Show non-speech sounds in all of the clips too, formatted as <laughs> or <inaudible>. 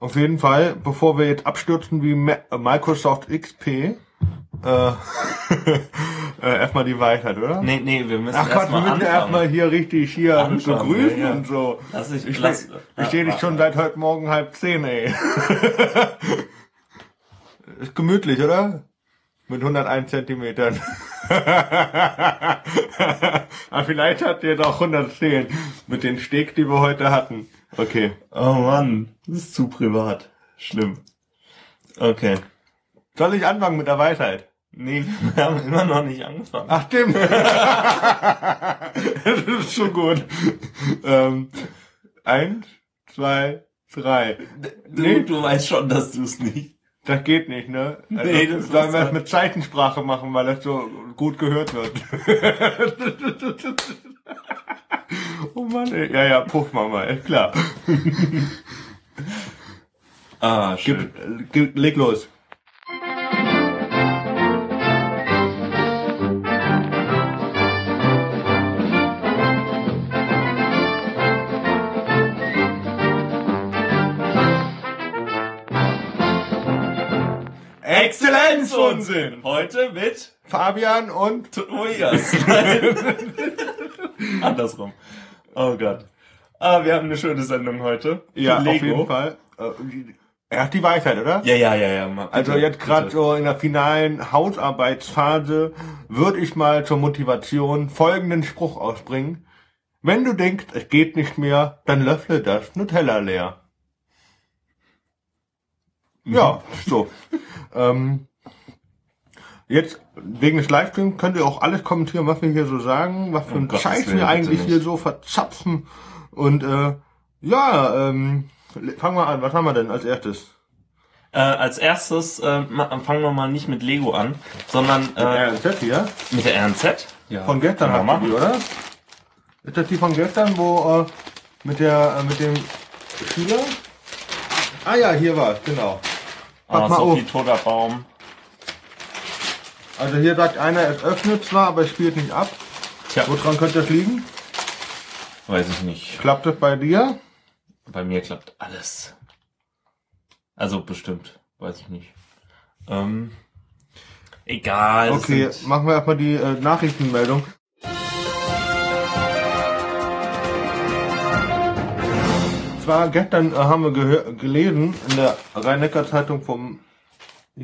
Auf jeden Fall, bevor wir jetzt abstürzen wie Microsoft XP, äh, <laughs> äh, erstmal die Weisheit, oder? Nee, nee, wir müssen Ach Gott, wir erstmal müssen anfangen. erstmal hier richtig hier Anfangen, begrüßen ja, und so. Lass ich, Ich, lass, steh- ich stehe nicht schon seit heute Morgen halb zehn, ey. <laughs> Ist gemütlich, oder? Mit 101 Zentimetern. <laughs> Aber vielleicht hat ihr doch 110 mit den Steg, die wir heute hatten. Okay. Oh Mann, das ist zu privat. Schlimm. Okay. Soll ich anfangen mit der Weisheit? Nee, <laughs> wir haben immer noch nicht angefangen. Ach, stimmt. <laughs> das ist schon gut. Ähm, eins, zwei, drei. Du, Nee, du weißt schon, dass du es nicht. das geht nicht, ne? Also, Nee, das sollen wir es halt- mit Zeichensprache machen, weil das so gut gehört wird. <laughs> <laughs> oh Mann, ey. Ja, ja, puff mal mal, ist klar. <laughs> Ah, schön. Gib, äh, leg los. Exzellenzunsinn! Heute mit Fabian und Tobias. <laughs> <laughs> Andersrum. Oh Gott. Ah, wir haben eine schöne Sendung heute. Ja, auf jeden Fall. Äh, Er hat die Weisheit, oder? Ja, ja, ja, ja. mal Also bitte, jetzt gerade bitte. so in der finalen Hausarbeitsphase würde ich mal zur Motivation folgenden Spruch ausbringen. Wenn du denkst, es geht nicht mehr, dann löffle das Nutella leer. Ja, so. <laughs> ähm, jetzt wegen des Livestreams könnt ihr auch alles kommentieren, was wir hier so sagen, was für ein Gottes Scheiß Willen, wir eigentlich hier so verzapfen. Und äh, ja, ähm, fangen wir an. Was haben wir denn als erstes? Äh, als erstes äh, fangen wir mal nicht mit Lego an, sondern äh, RNZ hier. mit der RNZ. Ja, Von gestern können wir die, oder? Ist das die von gestern, wo äh, mit der äh, mit dem Schüler? Ah ja, hier war es, genau. Ah, Pack mal Sophie auf. Toter Baum. Also hier sagt einer, es öffnet zwar, aber es spielt nicht ab. Tja, Woran könnte das liegen? weiß ich nicht. Klappt das bei dir? Bei mir klappt alles. Also bestimmt, weiß ich nicht. Ähm, egal. Okay, machen wir erstmal die äh, Nachrichtenmeldung. Zwar gestern äh, haben wir gelesen in der Rhein-Neckar-Zeitung vom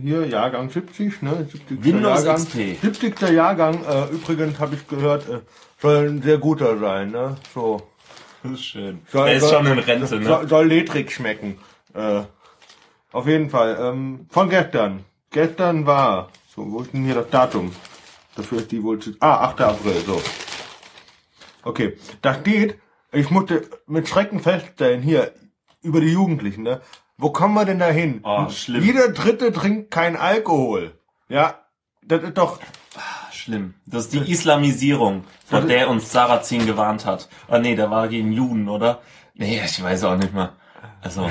hier Jahrgang 70, ne? 70. Windows Jahrgang. XP. 70. Jahrgang, äh, übrigens habe ich gehört, äh, soll ein sehr guter sein, ne? So. Das ist schön. Soll, er ist soll- schon in Rente, soll, ne? soll ledrig schmecken. Äh, auf jeden Fall. Ähm, von gestern. Gestern war, so, wo ist denn hier das Datum? Dafür ist die wohl zu, ah, 8. April, so. Okay, da steht, ich musste mit Schrecken feststellen, hier, über die Jugendlichen, ne? Wo kommen wir denn da hin? Oh, schlimm. Jeder Dritte trinkt kein Alkohol. Ja, das ist doch, Schlimm. Das ist die Islamisierung, vor der uns Sarrazin gewarnt hat. Ah nee, der war gegen Juden, oder? Nee, ich weiß auch nicht mehr. Also, <laughs>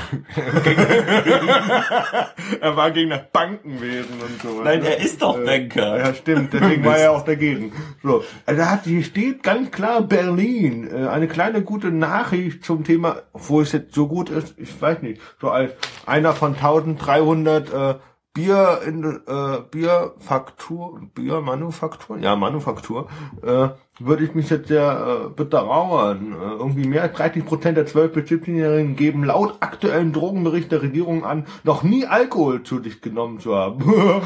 er war gegen das Bankenwesen und so. nein, ne? er ist doch Banker. Ja, stimmt, deswegen war er auch dagegen. So, also da hat, hier steht ganz klar Berlin. Äh, eine kleine gute Nachricht zum Thema, wo es jetzt so gut ist, ich weiß nicht, so als einer von 1300 äh, Bier in äh, Bierfaktur, Biermanufaktur, ja Manufaktur, äh, würde ich mich jetzt sehr äh, bedauern. Äh, irgendwie mehr als 30 Prozent der 12 bis 17-Jährigen geben laut aktuellen Drogenbericht der Regierung an, noch nie Alkohol zu sich genommen zu haben. <laughs>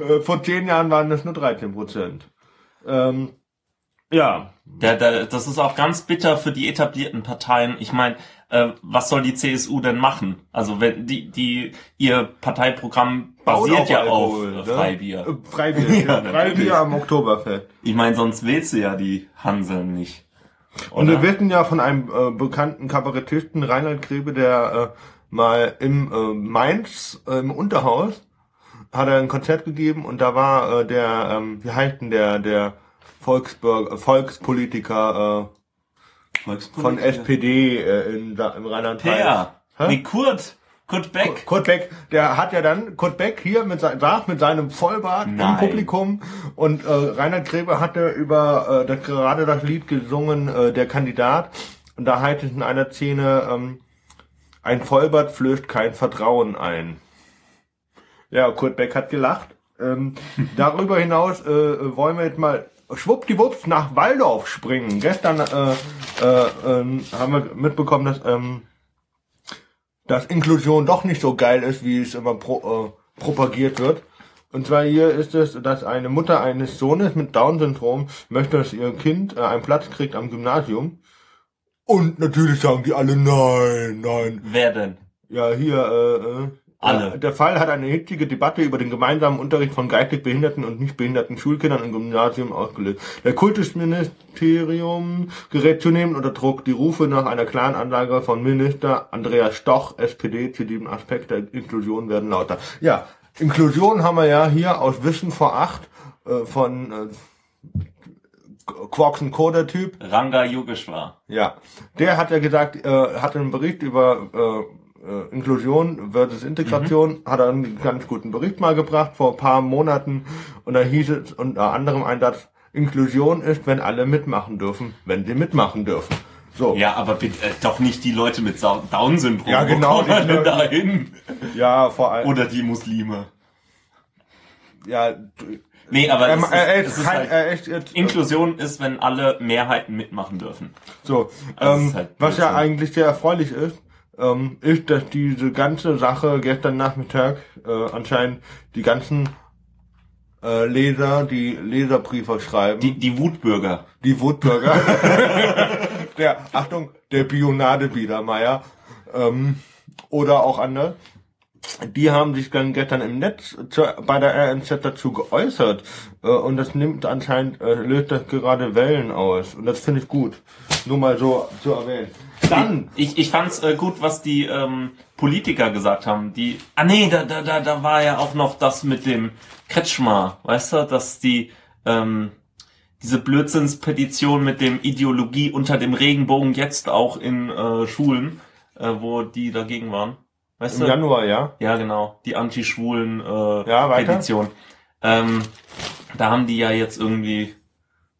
Äh, Vor zehn Jahren waren das nur 13 Prozent. Ähm, ja, Der, der, das ist auch ganz bitter für die etablierten Parteien. Ich meine, äh, was soll die CSU denn machen? Also wenn die, die ihr Parteiprogramm basiert ja auf Alkohol, äh, ne? Freibier. Äh, Freibier, <laughs> Ja, ja, natürlich. Freibier am Oktoberfest. Ich meine, sonst wählst du ja die Hanseln nicht. Und Oder? wir wissen ja von einem äh, bekannten Kabarettisten, Reinhard Grebe, der äh, mal im äh, Mainz, äh, im Unterhaus, hat er ein Konzert gegeben und da war äh, der, ähm, wie heißt denn der, der Volksbürger, Volkspolitiker äh, von SPD äh, in, da, im Rheinland-Pfalz. Hä? Nee, Kurt. Kurt Beck. Kurt Beck, der hat ja dann, Kurt Beck hier mit, sein, saß mit seinem Vollbart im Nein. Publikum und äh, Reinhard Grebe hatte über äh, das, gerade das Lied gesungen, äh, der Kandidat. Und da heißt es in einer Szene, ähm, Ein Vollbart flößt kein Vertrauen ein. Ja, Kurt Beck hat gelacht. Ähm, <laughs> darüber hinaus äh, wollen wir jetzt mal schwuppdiwupps nach Waldorf springen. Gestern äh, äh, äh, haben wir mitbekommen, dass, ähm, dass Inklusion doch nicht so geil ist, wie es immer pro, äh, propagiert wird. Und zwar hier ist es, dass eine Mutter eines Sohnes mit Down-Syndrom möchte, dass ihr Kind äh, einen Platz kriegt am Gymnasium. Und natürlich sagen die alle nein, nein. Wer denn? Ja, hier, äh, äh, Alle. ja, Der Fall hat eine hitzige Debatte über den gemeinsamen Unterricht von geistig behinderten und nicht behinderten Schulkindern im Gymnasium ausgelöst. Der Kultusministerium gerät zunehmend unter Druck. Die Rufe nach einer klaren Anlage von Minister Andreas Stoch, SPD, zu diesem Aspekt der Inklusion werden lauter. Ja, Inklusion haben wir ja hier aus Wissen vor acht äh, von äh, Quarks und Co. der Typ. Ranga Yogeshwar. Ja, der hat ja gesagt, äh, hat einen Bericht über äh, äh, Inklusion versus Integration, hat er einen ganz guten Bericht mal gebracht vor ein paar Monaten und da hieß es unter anderem ein Satz, Inklusion ist, wenn alle mitmachen dürfen, wenn sie mitmachen dürfen. So, Ja, aber bitte, äh, doch nicht die Leute mit Down-Syndrom. Ja, genau, die Leute- da hin? ja, vor allem, Oder die Muslime. ja, Nee, aber er, es ist, es ist ist kein, halt, er ist jetzt, Inklusion ist, wenn alle Mehrheiten mitmachen dürfen. So, Also ähm, halt was ja eigentlich sehr erfreulich ist, ähm, ist, dass diese ganze Sache gestern Nachmittag äh, anscheinend die ganzen äh, Leser, die Leserbriefe schreiben, Die, die Wutbürger. die Wutbürger, <laughs> der, Achtung, der Bionade Biedermeier, ähm, oder auch andere, die haben sich dann gestern im Netz zu, bei der RNZ dazu geäußert äh, und das nimmt anscheinend, äh, löst das gerade Wellen aus und das finde ich gut. Nur mal so zu erwähnen. Dann, Ich, ich fand's äh, gut, was die ähm, Politiker gesagt haben. Die, ah nee, da, da, da, da war ja auch noch das mit dem Kretschmer, weißt du, dass die ähm, diese Blödsinnspetition mit dem Ideologie unter dem Regenbogen jetzt auch in äh, Schulen, äh, wo die dagegen waren. Weißt im du? Januar, ja. Ja, genau. Die anti-schwulen äh, Ja, weiter. Petition. Ähm, da haben die ja jetzt irgendwie.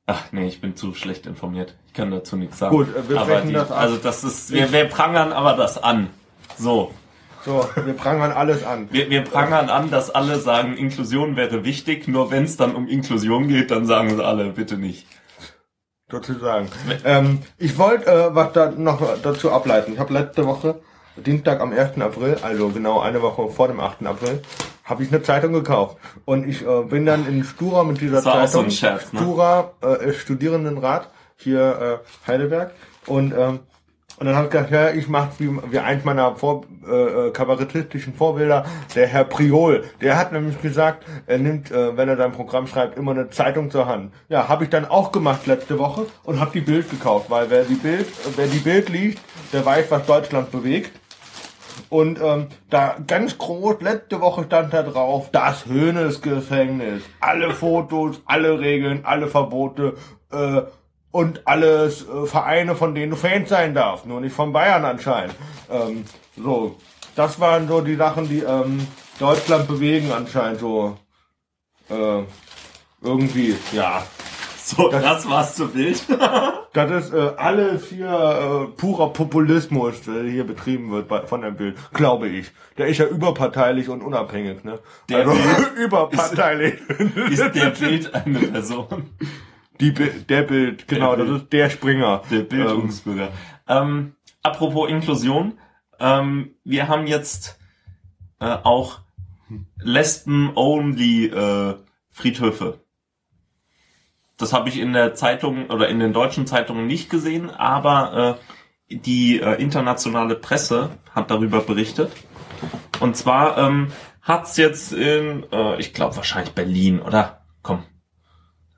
Ach nee, ich bin zu schlecht informiert. Ich kann dazu nichts sagen. Gut, äh, wir aber die, das ab. Also das ist. Wir, wir prangern aber das an. So. So, wir prangern alles an. Wir, wir prangern an, dass alle sagen, Inklusion wäre wichtig, nur wenn es dann um Inklusion geht, dann sagen sie alle, bitte nicht. sozusagen. Ähm, ich wollte äh, was da noch dazu ableiten. Ich habe letzte Woche, Dienstag am 1. April, also genau eine Woche vor dem 8. April, habe ich eine Zeitung gekauft. Und ich äh, bin dann in Stura mit dieser Das war auch so Zeitung. ein Scherz, ne? Stura äh, Studierendenrat hier äh, Heidelberg. Und ähm, und dann habe ich gedacht, ja, ich mache wie, wie eins meiner Vor, äh, äh, kabarettistischen Vorbilder, der Herr Priol. Der hat nämlich gesagt, er nimmt, äh, wenn er sein Programm schreibt, immer eine Zeitung zur Hand. Ja, habe ich dann auch gemacht letzte Woche und habe die Bild gekauft, weil wer die Bild, äh, wer die Bild liest, der weiß, was Deutschland bewegt. Und ähm, da ganz groß, letzte Woche stand da drauf, das Höhnesgefängnis. Alle Fotos, alle Regeln, alle Verbote äh, und alles äh, Vereine, von denen du Fans sein darfst. Nur nicht von Bayern anscheinend. Ähm, so, das waren so die Sachen, die ähm, Deutschland bewegen anscheinend so. Äh, irgendwie, ja. So, das, war's zu Bild. <laughs> Das ist äh, alles hier äh, purer Populismus, der hier betrieben wird bei, von dem Bild, glaube ich. Der ist ja überparteilich und unabhängig, ne? Der also <laughs> überparteilich. ist der Bild eine Person. Die, der Bild, genau, Der das ist der Springer. Der Bildungsbürger. Ähm, apropos Inklusion, ähm, wir haben jetzt äh, auch Lesben-only äh, Friedhöfe. Das habe ich in der Zeitung oder in den deutschen Zeitungen nicht gesehen, aber äh, die äh, internationale Presse hat darüber berichtet. Und zwar ähm, hat's jetzt in, äh, ich glaube wahrscheinlich Berlin, oder? Komm,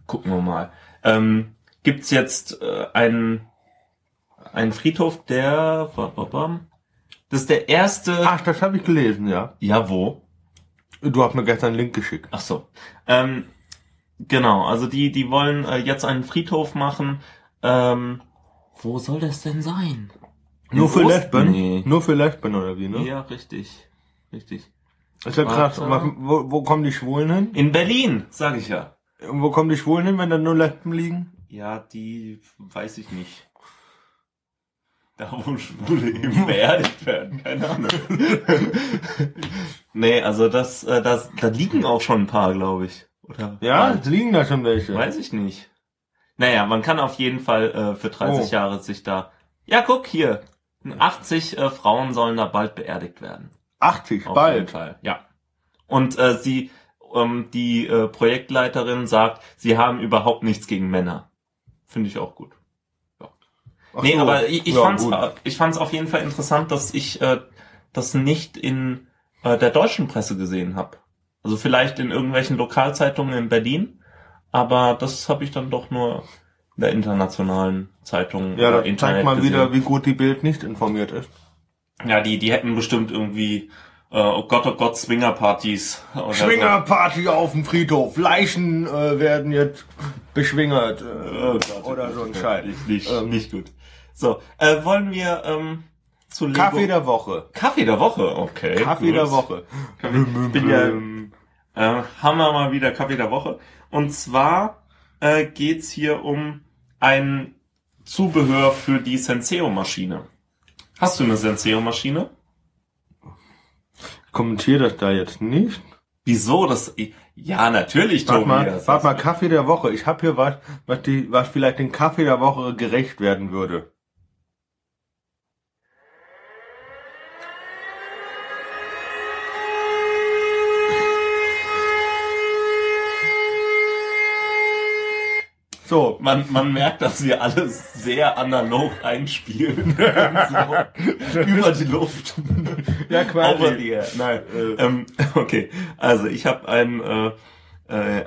gucken wir mal. Ähm, gibt's jetzt äh, einen einen Friedhof, der das ist der erste. Ach, das habe ich gelesen, ja. Ja, wo? Du hast mir gestern einen Link geschickt. Ach so. Ähm, genau, also die die wollen äh, jetzt einen Friedhof machen. Ähm, wo soll das denn sein? In Nur für Ost- Lesben? Nee. Nur für Lesben oder wie, ne? Ja, richtig. Richtig. Ist ja krass. Warte. Wo, wo kommen die Schwulen hin? In Berlin, sage ich ja. Und Wo kommen die Schwulen hin, wenn da nur Lesben liegen? Ja, die weiß ich nicht. Da, wo Schwule eben <laughs> beerdigt werden, keine Ahnung. <laughs> nee, also das, äh, das, da liegen auch schon ein paar, glaube ich. Oder? Ja, Bald. liegen da schon welche. Weiß ich nicht. Naja, man kann auf jeden Fall äh, für 30 Oh. Jahre sich da. Ja, guck hier. 80 äh, Frauen sollen da bald beerdigt werden. 80, Auf jeden bald. Fall, ja. Und äh, sie, ähm, die äh, Projektleiterin sagt, sie haben überhaupt nichts gegen Männer. Finde ich auch gut. Ach nee, so. aber ich, ich Ja, fand's, gut. ich fand's auf jeden Fall interessant, dass ich äh, das nicht in äh, der deutschen Presse gesehen habe. Also vielleicht in irgendwelchen Lokalzeitungen in Berlin, aber das habe ich dann doch nur in der internationalen Zeitung Ja, oder das Internet zeigt mal gesehen. wieder, wie gut die Bild nicht informiert ist. Ja, die, die hätten bestimmt irgendwie, äh, oh Gott, oh Gott, Swingerpartys. oder so. Schwingerparty auf dem Friedhof. Leichen äh, werden jetzt beschwingert. Äh, Oh Gott, oder oh so ein Scheiß. Nicht, nicht, Ähm, nicht gut. So, äh, wollen wir ähm, zu Lego Kaffee der Woche. Kaffee der Woche, okay. Kaffee gut. der Woche. Ich bin ja, äh, haben wir mal wieder Kaffee der Woche. Und zwar äh, geht's hier um ein Zubehör für die Senseo-Maschine. Hast du eine Senseo-Maschine? Kommentiere das da jetzt nicht. Wieso? Das, ja, natürlich, Warte mal, warte mal, Kaffee der Woche. Ich habe hier was, was, die, was vielleicht den Kaffee der Woche gerecht werden würde. So, Man, man merkt, dass wir alles sehr analog einspielen. so, <laughs> über die Luft. ja Over quasi. the air. Nein. Äh, Ähm, okay, also ich habe ein, äh, äh,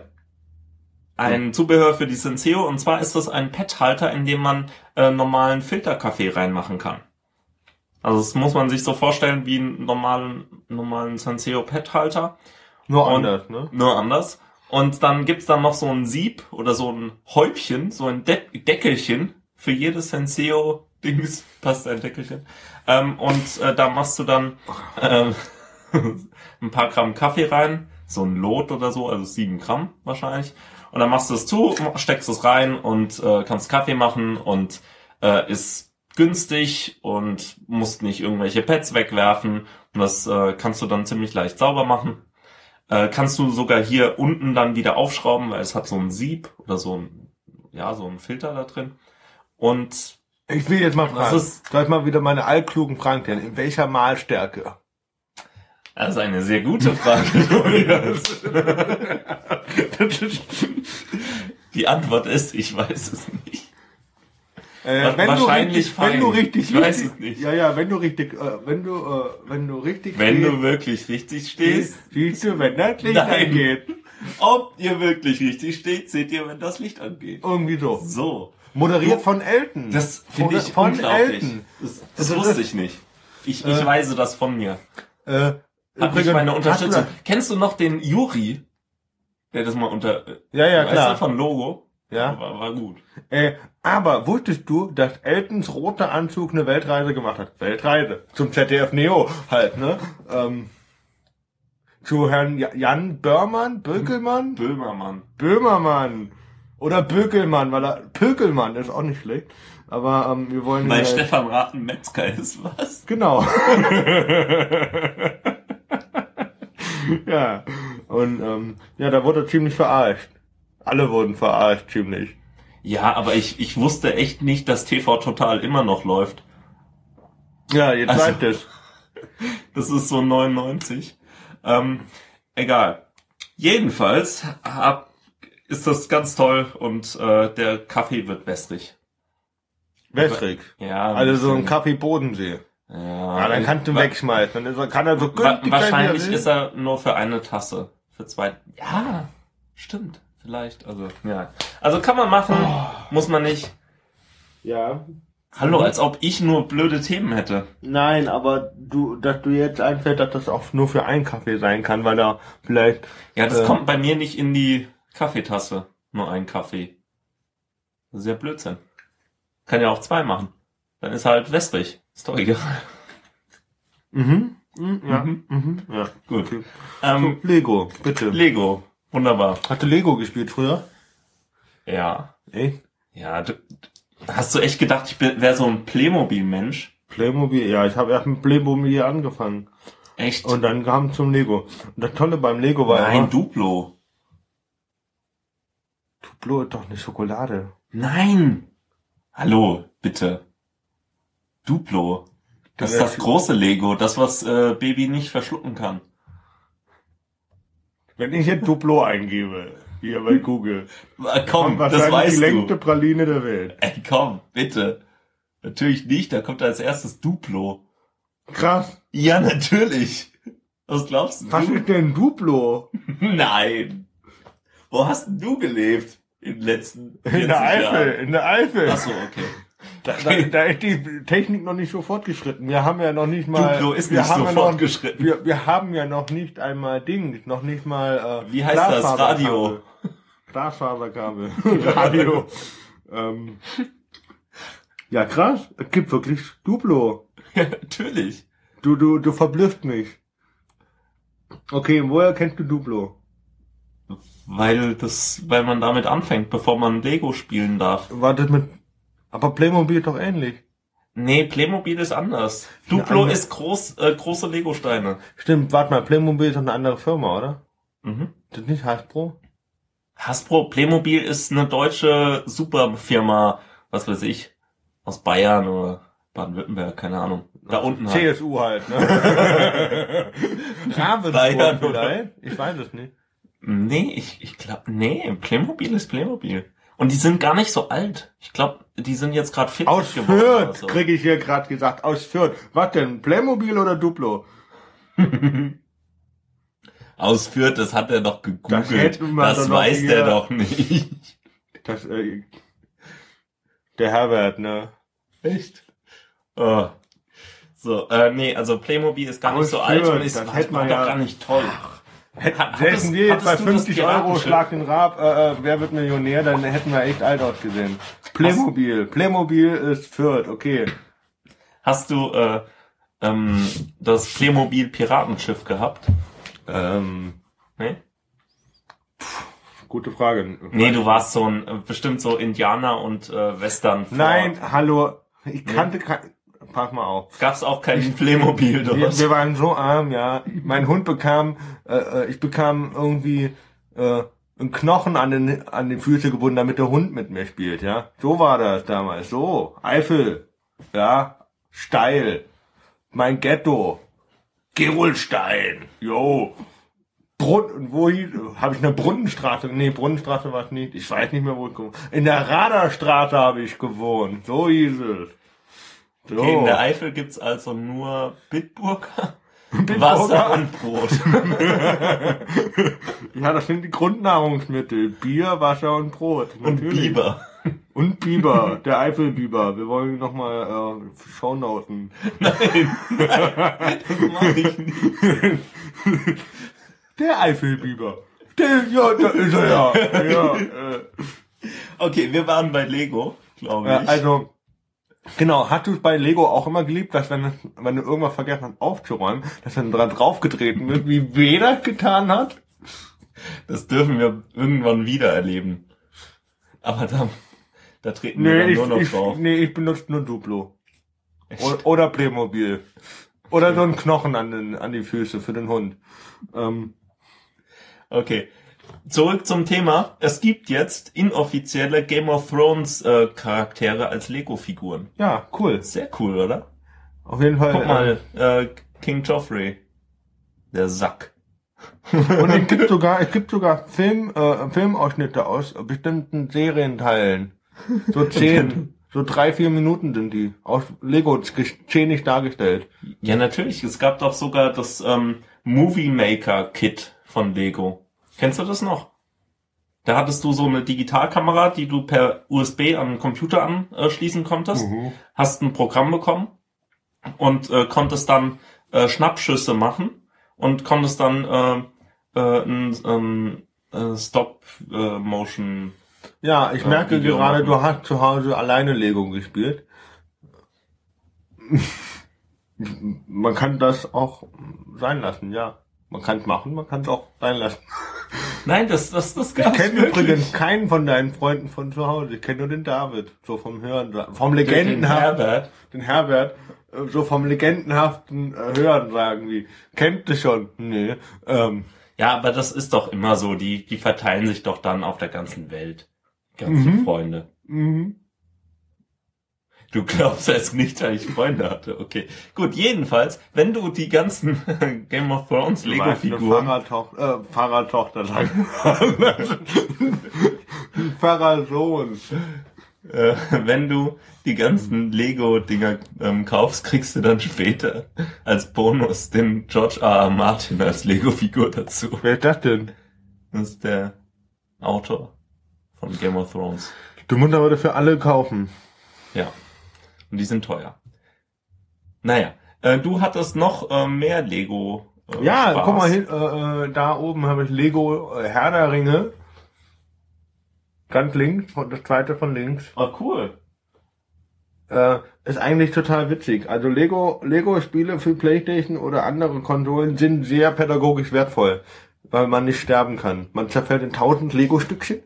ein Zubehör für die Senseo und zwar ist das ein PET-Halter, in dem man äh, normalen Filterkaffee reinmachen kann. Also das muss man sich so vorstellen wie einen normalen, normalen Senseo PET-Halter, Nur Und- anders, ne? nur anders. Und dann gibt's dann noch so ein Sieb oder so ein Häubchen, so ein De Deckelchen. Für jedes Senseo-Dings <laughs> passt ein Deckelchen. Ähm, und äh, da machst du dann ähm, <laughs> ein paar Gramm Kaffee rein, so ein Lot oder so, also sieben Gramm wahrscheinlich. Und dann machst du es zu, steckst es rein und äh, kannst Kaffee machen und äh, ist günstig und musst nicht irgendwelche Pads wegwerfen. Und das äh, kannst du dann ziemlich leicht sauber machen. Äh, kannst du sogar hier unten dann wieder aufschrauben, weil es hat so ein Sieb oder so ein, ja, so ein Filter da drin. Und Ich will jetzt mal fragen. Das ist- Soll ich mal wieder meine allklugen Fragen klären? In welcher Mahlstärke? das ist eine sehr gute Frage. <laughs> <laughs> Die Antwort ist, ich weiß es nicht. Äh, wenn du wahrscheinlich richtig, wenn du richtig, Ich weiß es nicht. Ja, ja, wenn du richtig, äh, wenn du, äh, wenn du richtig, Wenn stehst, du wirklich richtig stehst, siehst du, wenn das Licht Nein. angeht. <laughs> ob ihr wirklich richtig steht, seht ihr, wenn das Licht angeht. Irgendwie so. So. Moderiert von Elton. Das finde ich von unglaublich. Elton. Das, das Also wusste das- ich nicht. Ich, ich Äh, weise das von mir. Äh, nicht übrigens- meine Unterstützung. du Kennst du noch den Juri? Der das mal unter, das- Ja, ja, klar. du, von Logo? Ja. War, war gut. Äh, aber wusstest du, dass Eltons roter Anzug eine Weltreise gemacht hat? Weltreise. Zum ZDF Neo halt, ne? Ähm, zu Herrn Ja- Jan Börmann, Bökelmann? Böhmermann. Böhmermann. Oder Bökelmann, weil er, Pökelmann ist auch nicht schlecht. Aber, ähm, wir wollen Weil hier- Stefan Raten Metzger ist, was? Genau. <laughs> ja. Und ähm, ja, da wurde er ziemlich verarscht. Alle wurden verarscht, ziemlich. Ja, aber ich, ich wusste echt nicht, dass TV Total immer noch läuft. Ja, jetzt Also- sagt es. <laughs> Das ist so 99. Ähm, egal. Jedenfalls hab, ist das ganz toll und äh, der Kaffee wird wässrig. Wässrig. Ja, Also so ein. Kaffee Bodensee. Ja, Ja, dann kannst du wegschmeißen. Dann ist er, kann er so wa wahrscheinlich ist er nur für eine Tasse. Für zwei. Ja, stimmt. Vielleicht. Also, ja. Also kann man machen, Oh. muss man nicht. Ja. Hallo, als ob ich nur blöde Themen hätte. Nein, aber du, dass du jetzt einfällt, dass das auch nur für einen Kaffee sein kann, weil er vielleicht Ja, das Äh. kommt bei mir nicht in die Kaffeetasse. Nur ein Kaffee. Das ist ja Blödsinn. Kann ja auch zwei machen. Dann ist halt wässrig. Ist doch egal. Mhm. mhm ja. Mhm. Mhm. Ja. Gut. Okay. Ähm, Lego, bitte. Lego. Wunderbar. Hast du Lego gespielt früher? Ja. Echt? Ja, du, Hast du echt gedacht, ich wäre so ein Playmobil-Mensch? Playmobil, ja, ich habe erst mit Playmobil angefangen. Echt? Und dann kam zum Lego. Und das Tolle beim Lego war Nein, immer, Duplo. Duplo ist doch eine Schokolade. Nein! Hallo, bitte. Duplo. Das ist das große Lego, das, was äh, Baby nicht verschlucken kann. Wenn ich jetzt Duplo eingebe, hier bei Google, Äh, Komm, das weißt die längste du. Praline der Welt. Ey, komm, bitte. Natürlich nicht, da kommt als erstes Duplo. Krass. Ja, natürlich. Was glaubst du? Was ist denn Duplo? <laughs> Nein. Wo hast denn du gelebt in den letzten 40 In der Eifel, Jahren? in der Eifel. Ach so, okay. Da, da, da ist die Technik noch nicht so fortgeschritten. Wir haben ja noch nicht mal. Duplo ist wir nicht haben so ja noch, fortgeschritten. wir, wir haben ja noch nicht einmal Ding, noch nicht mal. Äh, Wie heißt das? Radio. Glasfaserkabel. <laughs> Radio. ähm. Ja, krass. Es gibt wirklich Duplo. Ja, natürlich. Du, du, du verblüfft mich. Okay, woher kennst du Duplo? Weil das, weil man damit anfängt, bevor man Lego spielen darf. War das mit. Aber Playmobil ist doch ähnlich. Nee, Playmobil ist anders. Duplo andere- ist groß, äh, große Lego-Steine. Stimmt, warte mal, Playmobil ist doch eine andere Firma, oder? Mhm. Das ist nicht Hasbro? Hasbro, Playmobil ist eine deutsche Superfirma, was weiß ich, aus Bayern oder Baden-Württemberg, keine Ahnung. Da unten halt. CSU halt, ne? <laughs> Ravensburg oder- vielleicht? Ich weiß es nicht. Nee, ich, ich glaube, nee, Playmobil ist Playmobil. Und die sind gar nicht so alt. Ich glaube, die sind jetzt gerade 40 Aus geworden. oder Fürth, so. kriege ich hier gerade gesagt. Aus Fürth. Was denn? Playmobil oder Duplo? <laughs> Aus Fürth, das hat er doch gegoogelt. Das Das, weiß der doch nicht. <laughs> Das, äh, der Herbert, ne? Echt? Oh. So, äh, nee, also Playmobil ist gar Aus nicht so alt Fürth, und ist das hätte man ja- gar nicht toll. Hätten wir jetzt bei hattest du das 50 Euro? Schlag den Rab, äh, äh, wer wird Millionär, dann hätten wir echt alt ausgesehen. Playmobil. Playmobil ist Fürth, okay. Hast du äh, ähm, das Playmobil Piratenschiff gehabt? Ähm, Nee? gute Frage. Nee, du warst so ein äh, bestimmt so Indianer und äh, Western. Nein, hallo. Ich kannte kein, pass mal auf. Gab's auch kein Playmobil dort. Wir, wir waren so arm, ja. Mein Hund bekam, äh, äh, ich bekam irgendwie äh, einen Knochen an den an die Füße gebunden, damit der Hund mit mir spielt, ja. So war das damals. So, Eifel, ja, steil. Mein Ghetto, Gerolstein, jo. Brunn, wo hieß, habe ich eine Brunnenstraße? Nee, Brunnenstraße war es nicht. Ich weiß nicht mehr, wo ich gewohnt. In der Radarstraße habe ich gewohnt. So hieß es. So. Okay, in der Eifel gibt's also nur Bitburger, <laughs> Bitburger. Wasser und Brot. <laughs> Ja, das sind die Grundnahrungsmittel. Bier, Wasser und Brot. und Natürlich. Biber. Und Biber, <laughs> der Eifelbiber. Wir wollen nochmal äh, Shownoten. Nein, nein, das mach ich nicht. Der Eifelbiber. Der, ja, da ist er ja. ja, äh, Okay, wir waren bei Lego, glaube ja ich. also, genau, hast du es bei Lego auch immer geliebt, dass wenn, wenn du irgendwas vergessen hast aufzuräumen, dass dann dran draufgetreten wird, wie weh das getan hat? Das dürfen wir irgendwann wieder erleben. Aber da, da treten wir Nee, dann ich, nur noch ich, drauf. nee, ich benutze nur Duplo. Echt? Oder Playmobil. Oder so ein Knochen an, den, an die Füße für den Hund. Ähm, Okay. Zurück zum Thema. Es gibt jetzt inoffizielle Game of Thrones äh, Charaktere als Lego-Figuren. ja, cool. Sehr cool, oder? Auf jeden Fall. Guck mal, äh, King Joffrey. Der Sack. Äh, <laughs> und es gibt <laughs> sogar, es gibt sogar Film, äh, Filmausschnitte aus bestimmten Serienteilen. So <laughs> zehn, so drei, vier Minuten sind die. Aus Lego geschehnig dargestellt. Ja, natürlich. Es gab doch sogar das ähm, Movie Maker Kit von Lego. Kennst du das noch? Da hattest du so eine Digitalkamera, die du per USB an den Computer anschließen konntest. Hast ein Programm bekommen und äh, konntest dann äh, Schnappschüsse machen und konntest dann äh, äh, ein ähm, äh, Stop-Motion Ja, ich Ja, merke Video gerade, machen. du hast zu Hause alleine Lego gespielt. <laughs> Man kann das auch sein lassen, ja. Man kann es machen, man kann es auch sein lassen. <laughs> Nein, das, das, das Ich gab's kenne wirklich. übrigens keinen von deinen Freunden von zu Hause. Ich kenne nur den David. So vom Hören, vom Den legendenhaften, Herbert. den Herbert. äh, So vom legendenhaften äh, Hören sagen die. Kennt ihr schon? Nee. Ähm, Ja, aber das ist doch immer so. Die, die verteilen sich doch dann auf der ganzen Welt. Ganze Mhm. Freunde. mhm. Du glaubst erst nicht, dass ich Freunde hatte. Okay. Gut, jedenfalls, wenn du die ganzen <laughs> Game of Thrones Lego-Figuren. Fahrradtochter, äh, Fahrradtochter sagen. Pfarrersohn. <laughs> Äh, wenn du die ganzen Lego-Dinger ähm, kaufst, kriegst du dann später als Bonus den George R. R. Martin als Lego-Figur dazu. Wer ist das denn? Das ist der Autor von Game of Thrones. Du musst aber dafür alle kaufen. Ja. Und die sind teuer. Naja, äh, du hattest noch äh, mehr Lego. Äh, Ja, Spaß. guck mal hin, äh, äh, da oben habe ich Lego äh, Herr der Ringe. Ganz links, das zweite von links. Oh, cool. Äh, ist eigentlich total witzig. Also Lego, Lego-Spiele für Playstation oder andere Konsolen sind sehr pädagogisch wertvoll, weil man nicht sterben kann. Man zerfällt in tausend Lego-Stückchen,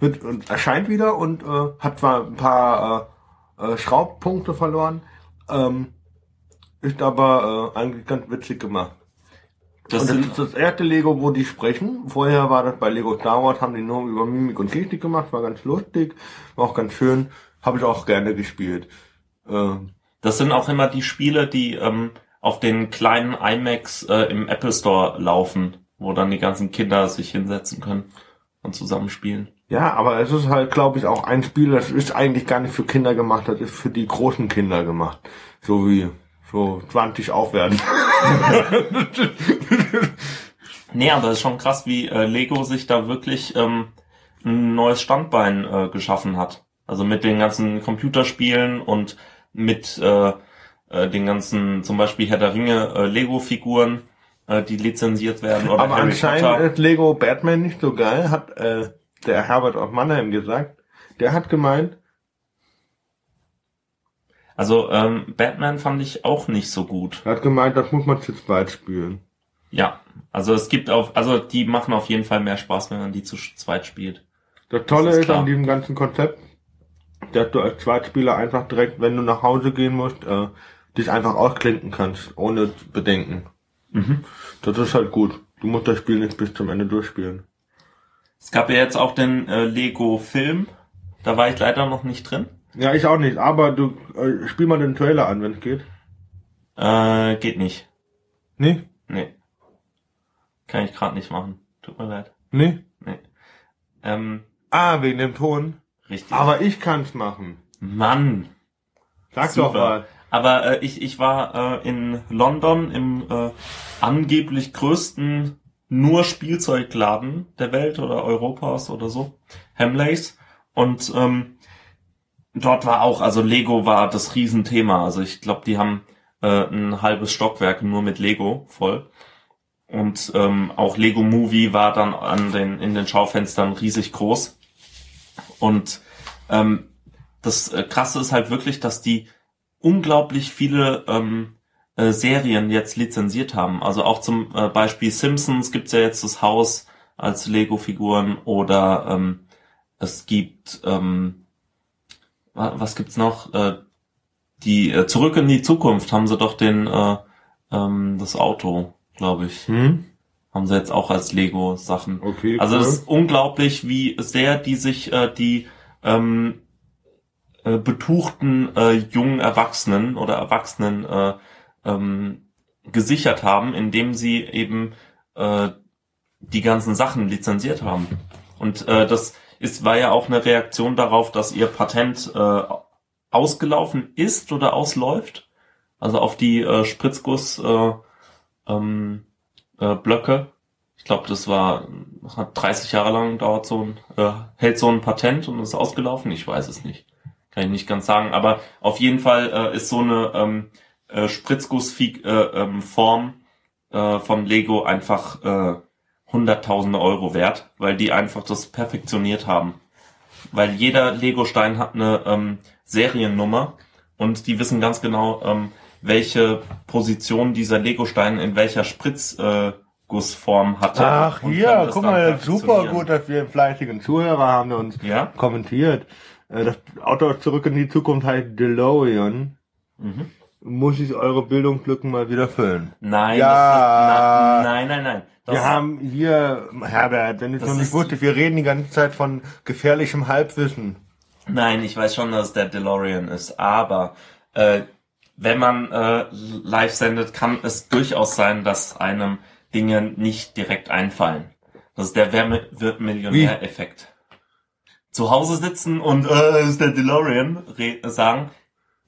wird und erscheint wieder und äh, hat zwar ein paar äh, Schraubpunkte verloren, ähm, ist aber äh, eigentlich ganz witzig gemacht. Das und das ist das erste Lego, wo die sprechen. Vorher war das bei Lego Star Wars, haben die nur über Mimik und Gestik gemacht, war ganz lustig, war auch ganz schön, habe ich auch gerne gespielt. Ähm, das sind auch immer die Spiele, die ähm, auf den kleinen iMacs äh, im Apple Store laufen, wo dann die ganzen Kinder sich hinsetzen können und zusammenspielen. Ja, aber es ist halt, glaube ich, auch ein Spiel, das ist eigentlich gar nicht für Kinder gemacht, das ist für die großen Kinder gemacht. So wie so 20 aufwärts. <laughs> Nee, aber es ist schon krass, wie äh, Lego sich da wirklich ähm, ein neues Standbein äh, geschaffen hat. Also mit den ganzen Computerspielen und mit äh, äh, den ganzen, zum Beispiel Herr der Ringe, äh, Lego-Figuren, äh, die lizenziert werden. Oder aber Harry anscheinend Potter. ist Lego Batman nicht so geil, hat äh, der Herbert aus Mannheim gesagt. Der hat gemeint, Also ähm, Batman fand ich auch nicht so gut. er hat gemeint, das muss man zu zweit spielen. Ja, also es gibt auf, also die machen auf jeden Fall mehr Spaß, wenn man die zu zweit spielt. Das Tolle Das ist ist, an diesem ganzen Konzept, dass du als Zweitspieler einfach direkt, wenn du nach Hause gehen musst, äh, dich einfach ausklinken kannst, ohne Bedenken. Mhm. Das ist halt gut. Du musst das Spiel nicht bis zum Ende durchspielen. Es gab ja jetzt auch den äh, Lego-Film. Da war ich leider noch nicht drin. Ja, ich auch nicht, aber du äh, spiel mal den Trailer an, wenn es geht. Äh, geht nicht. Nee? Nee. Kann ich gerade nicht machen. Tut mir leid. Nee? Nee. Ähm, Ah, wegen dem Ton. richtig. Aber ich kann's machen. Mann. Sag Super. doch mal. Aber äh, ich, ich war äh, in London im äh, angeblich größten nur Spielzeugladen der Welt oder Europas oder so. Hamleys. Und ähm, dort war auch, also Lego war das Riesenthema. Also ich glaube, die haben äh, ein halbes Stockwerk nur mit Lego voll. Und ähm, auch Lego Movie war dann an den, in den Schaufenstern riesig groß. Und ähm, das äh, Krasse ist halt wirklich, dass die unglaublich viele ähm, äh, Serien jetzt lizenziert haben. Also auch zum äh, Beispiel Simpsons gibt's ja jetzt das Haus als Lego-Figuren oder ähm, es gibt ähm, wa- was gibt's noch? Äh, die äh, Zurück in die Zukunft haben sie doch den äh, ähm, das Auto, glaube ich, Hm? haben sie jetzt auch als Lego Sachen. Okay, Also cool. es ist unglaublich, wie sehr die sich äh, die ähm, äh, betuchten äh, jungen Erwachsenen oder Erwachsenen äh, ähm, gesichert haben, indem sie eben äh, die ganzen Sachen lizenziert haben. Und äh, das ist war ja auch eine Reaktion darauf, dass ihr Patent äh, ausgelaufen ist oder ausläuft. Also auf die äh, Spritzguss äh, ähm, äh, Blöcke. Ich glaube, das war hat 30 Jahre lang dauert so ein äh, hält so ein Patent und ist ausgelaufen. Ich weiß es nicht, kann ich nicht ganz sagen. Aber auf jeden Fall äh, ist so eine ähm, äh, Spritzgussform äh, ähm, Form, äh, von Lego einfach äh, hunderttausende Euro wert, weil die einfach das perfektioniert haben. Weil jeder Lego-Stein hat eine ähm, Seriennummer und die wissen ganz genau, ähm, welche Position dieser Lego-Stein in welcher Spritzgussform äh, hatte. Ach hier, guck mal, super gut, dass wir einen fleißigen Zuhörer haben, der uns Ja? kommentiert. Äh, Das Auto zurück in die Zukunft heißt DeLorean. Mhm. Muss ich eure Bildungslücken mal wieder füllen? Nein, Ja. ist, na, nein, nein, nein. Das wir haben hier, Herbert, wenn du es noch nicht wusstest, wir reden die ganze Zeit von gefährlichem Halbwissen. Nein, ich weiß schon, dass es der DeLorean ist, aber äh, wenn man äh, live sendet, kann es durchaus sein, dass einem Dinge nicht direkt einfallen. Das ist der Wer mi- wird Millionär-Effekt. Zu Hause sitzen und äh, ist der DeLorean re sagen,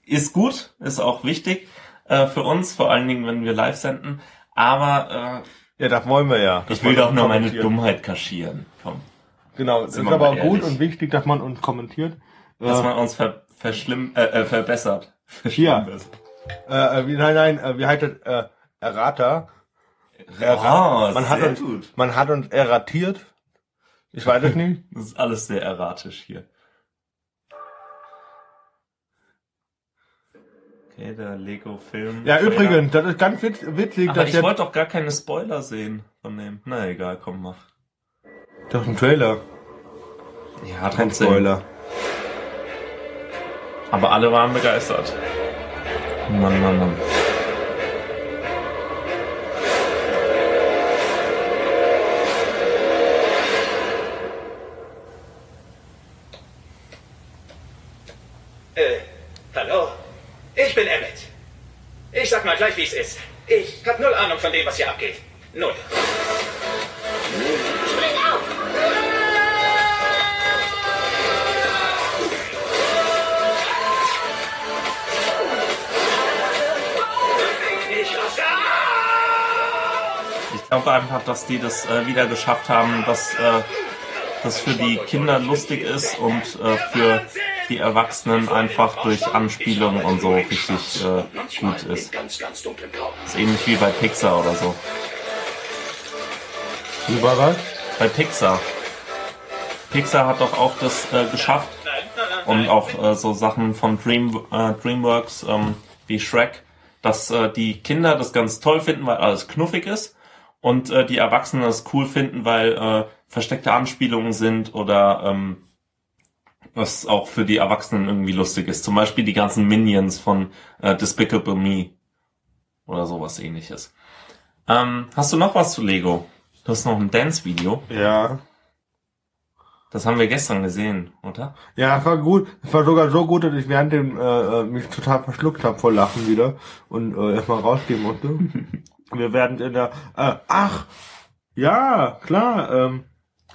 ist gut, ist auch wichtig äh, für uns, vor allen Dingen, wenn wir live senden. Aber Ja, das wollen wir ja. äh, Das ich will doch nur meine. Dummheit kaschieren. Komm. Genau, das ist aber gut ehrlich. und wichtig, dass man uns kommentiert. Dass Äh, man uns ver verschlimm äh, äh, verbessert. Hier. äh, äh, nein, nein, äh, wie heißt das? Äh, Errata. Ja, man hat uns, gut. man hat uns erratiert. Ich weiß es nicht. Das ist alles sehr erratisch hier. Okay, der Lego-Film. Ja, übrigens, das ist ganz witz, witzig, Aber dass ich wollte doch gar keine Spoiler sehen von dem. Na egal, komm, mach. Ist ein Trailer, Ja, kein Spoiler. Aber alle waren begeistert. Mann, Mann, Mann. Äh, hallo? Ich bin Emmett. Ich sag mal gleich, wie es ist. Ich hab null Ahnung von dem, was hier abgeht. Null. Spring auf! Ich glaube einfach, dass die das äh, wieder geschafft haben, dass äh, das für die Kinder lustig ist und äh, für die Erwachsenen einfach durch Anspielungen und so richtig äh, gut ist. Ist ähnlich wie bei Pixar oder so. Wie war was? Bei Pixar. Pixar hat doch auch das äh, geschafft und auch äh, so Sachen von Dream, äh, DreamWorks ähm, wie Shrek, dass äh, die Kinder das ganz toll finden, weil alles knuffig ist und äh, die Erwachsenen das cool finden, weil äh, versteckte Anspielungen sind oder ähm, was auch für die Erwachsenen irgendwie lustig ist. Zum Beispiel die ganzen Minions von äh, Despicable Me oder sowas ähnliches. Ähm, hast du noch was zu Lego? Du hast noch ein Dance-Video. Ja. Das haben wir gestern gesehen, oder? Ja, es war gut. Es war sogar so gut, dass ich während dem äh, äh, mich total verschluckt habe vor Lachen wieder und äh, erstmal rausgehen musste. <laughs> wir werden in der äh, ach ja klar ähm,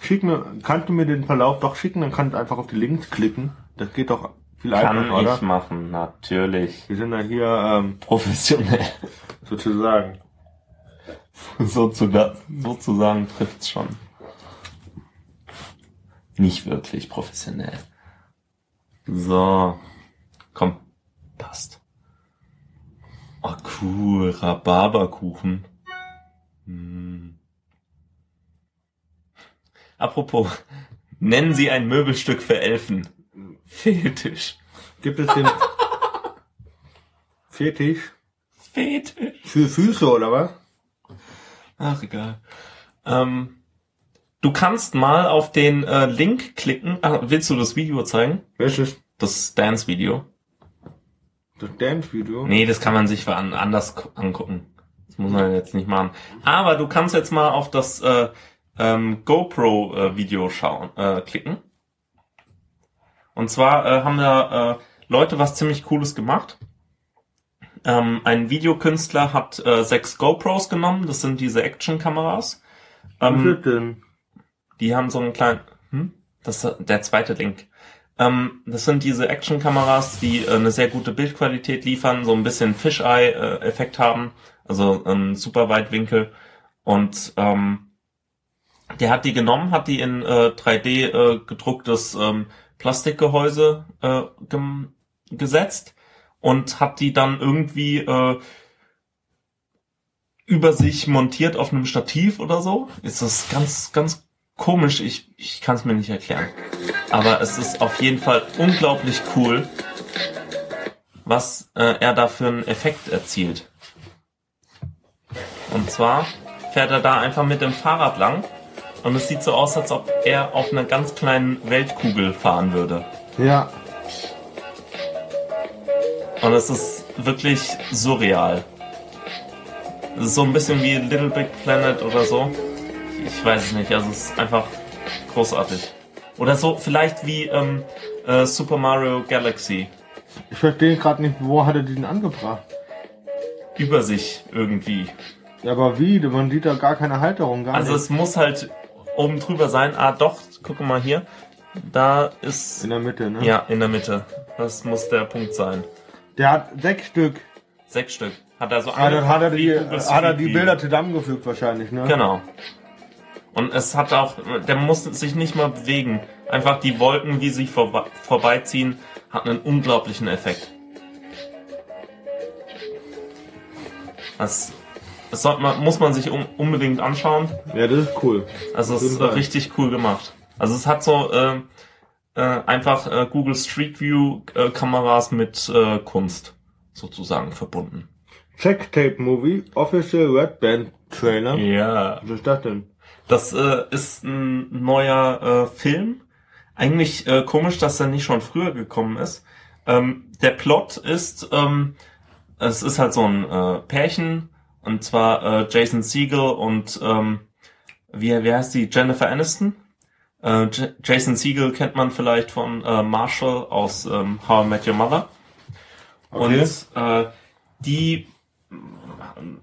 schick mir kannst du mir den Verlauf doch schicken dann kannst du einfach auf die Links klicken das geht doch viel Kann einfacher ich oder machen, natürlich. wir sind ja hier ähm, Professionell. sozusagen <laughs> Sozusagen, sozusagen trifft's schon. Nicht wirklich professionell. So. Komm. Passt. Oh cool, Rhabarberkuchen. Hm. Apropos, nennen Sie ein Möbelstück für Elfen. Fetisch. gibt es den Fetisch Fetisch. für Füße oder was Ach, egal. Ähm, du kannst mal auf den äh, Link klicken. Ah, willst du das Video zeigen? welches Das Dance-Video? das Dance Video Nee, das kann man sich an, anders angucken. Das muss man jetzt nicht machen. Aber du kannst jetzt mal auf das äh, ähm, GoPro-Video schauen, äh, klicken. Und zwar äh, haben da äh, Leute was ziemlich Cooles gemacht. Ähm, ein Videokünstler hat äh, sechs GoPros genommen. Das sind diese Action-Kameras. Ähm, denn die haben so einen kleinen, hm? das ist der zweite Link. Ähm, das sind diese Action-Kameras, die äh, eine sehr gute Bildqualität liefern, so ein bisschen Fisheye-Effekt haben, also ähm, super Weitwinkel. Und ähm, der hat die genommen, hat die in äh, 3D äh, gedrucktes ähm, Plastikgehäuse äh, gesetzt und hat die dann irgendwie äh, über sich montiert auf einem Stativ oder so. Ist das ganz, ganz komisch. Ich, ich kann es mir nicht erklären. Aber es ist auf jeden Fall unglaublich cool, was äh, er da für einen Effekt erzielt. Und zwar fährt er da einfach mit dem Fahrrad lang. Und es sieht so aus, als ob er auf einer ganz kleinen Weltkugel fahren würde. Ja. Und es ist wirklich surreal. Es ist so ein bisschen wie Little Big Planet oder so. Ich weiß es nicht, also es ist einfach großartig. Oder so vielleicht wie ähm, äh, Super Mario Galaxy. Ich verstehe gerade nicht, wo hat er diesen angebracht? Über sich irgendwie. Ja, aber wie? Man sieht da gar keine Halterung, gar Also nicht. es muss halt oben drüber sein. Ah doch, guck mal hier. Da ist... In der Mitte, ne? Ja, in der Mitte. Das muss der Punkt sein. Der hat sechs Stück. Sechs Stück. Hat er so Ah, dann hat er die, hat er die. Bilder zusammengefügt wahrscheinlich, ne? Genau. Und es hat auch, der muss sich nicht mal bewegen. Einfach die Wolken, wie sie vorbe vorbeiziehen, hat einen unglaublichen Effekt. Das, das sollte man, muss man sich um, unbedingt anschauen. Ja, das ist cool. Also es ist Fall. richtig cool gemacht. Also es hat so äh, äh, einfach äh, Google Street View äh, Kameras mit äh, Kunst sozusagen verbunden. Check Tape Movie, Official Red Band Trailer. Ja. Was ist das denn? Das äh, ist ein neuer äh, Film. Eigentlich äh, komisch, dass er nicht schon früher gekommen ist. Ähm, der Plot ist, ähm, es ist halt so ein äh, Pärchen, und zwar äh, Jason Segel und ähm, wie, wie heißt die? Jennifer Aniston. Äh, Jason Segel kennt man vielleicht von äh, Marshall aus ähm, How I Met Your Mother. Okay. Und äh, die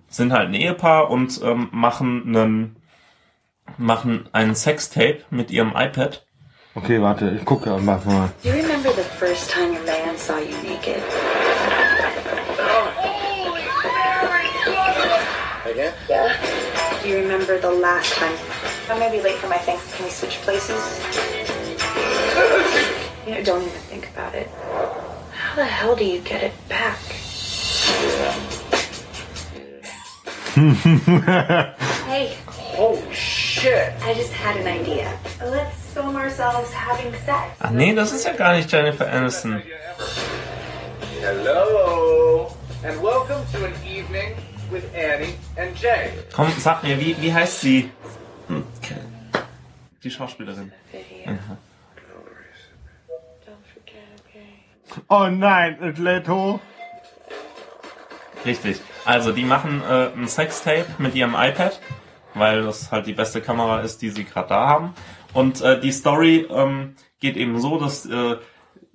sind halt ein Ehepaar und ähm, machen einen machen ein Sextape mit ihrem iPad. Okay, warte, ich gucke mal. You remember the first time your man saw you naked? Again? Yeah. Do you remember the last time? I'm gonna be late for my thing. Can we switch places? You know, don't even think about it. How the hell do you get it back? <laughs> hey, Oh shit! I just had an idea. Let's film ourselves having sex. Ach nee, das ist ja gar nicht Jennifer Aniston. Hello, and welcome to an evening with Annie and Jay. Komm, sag mir, wie, wie heißt sie? Hm, Okay. Die Schauspielerin. Video. Don't forget, okay? Oh nein, hoch. Richtig. Also, die machen äh, ein Sextape mit ihrem iPad, weil das halt die beste Kamera ist, die sie gerade da haben. Und äh, die Story ähm, geht eben so, dass äh,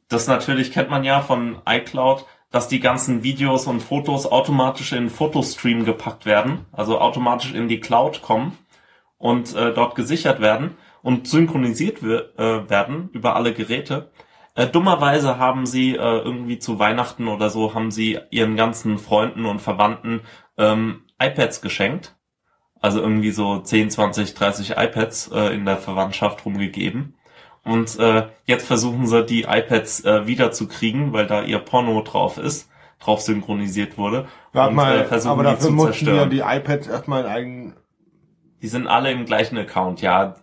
das natürlich kennt man ja von iCloud, dass die ganzen Videos und Fotos automatisch in Fotostream gepackt werden, also automatisch in die Cloud kommen und äh, dort gesichert werden und synchronisiert wir, äh, werden über alle Geräte. Äh, dummerweise haben sie äh, irgendwie zu Weihnachten oder so haben sie ihren ganzen Freunden und Verwandten ähm, iPads geschenkt. Also irgendwie so 10, 20, 30 iPads äh, in der Verwandtschaft rumgegeben. Und äh, jetzt versuchen sie die iPads äh, wiederzukriegen, weil da ihr Porno drauf ist, drauf synchronisiert wurde. Warte und mal, äh, versuchen aber die dafür zu mussten ja zerstören. die iPads erstmal eigen. die sind alle im gleichen Account, ja.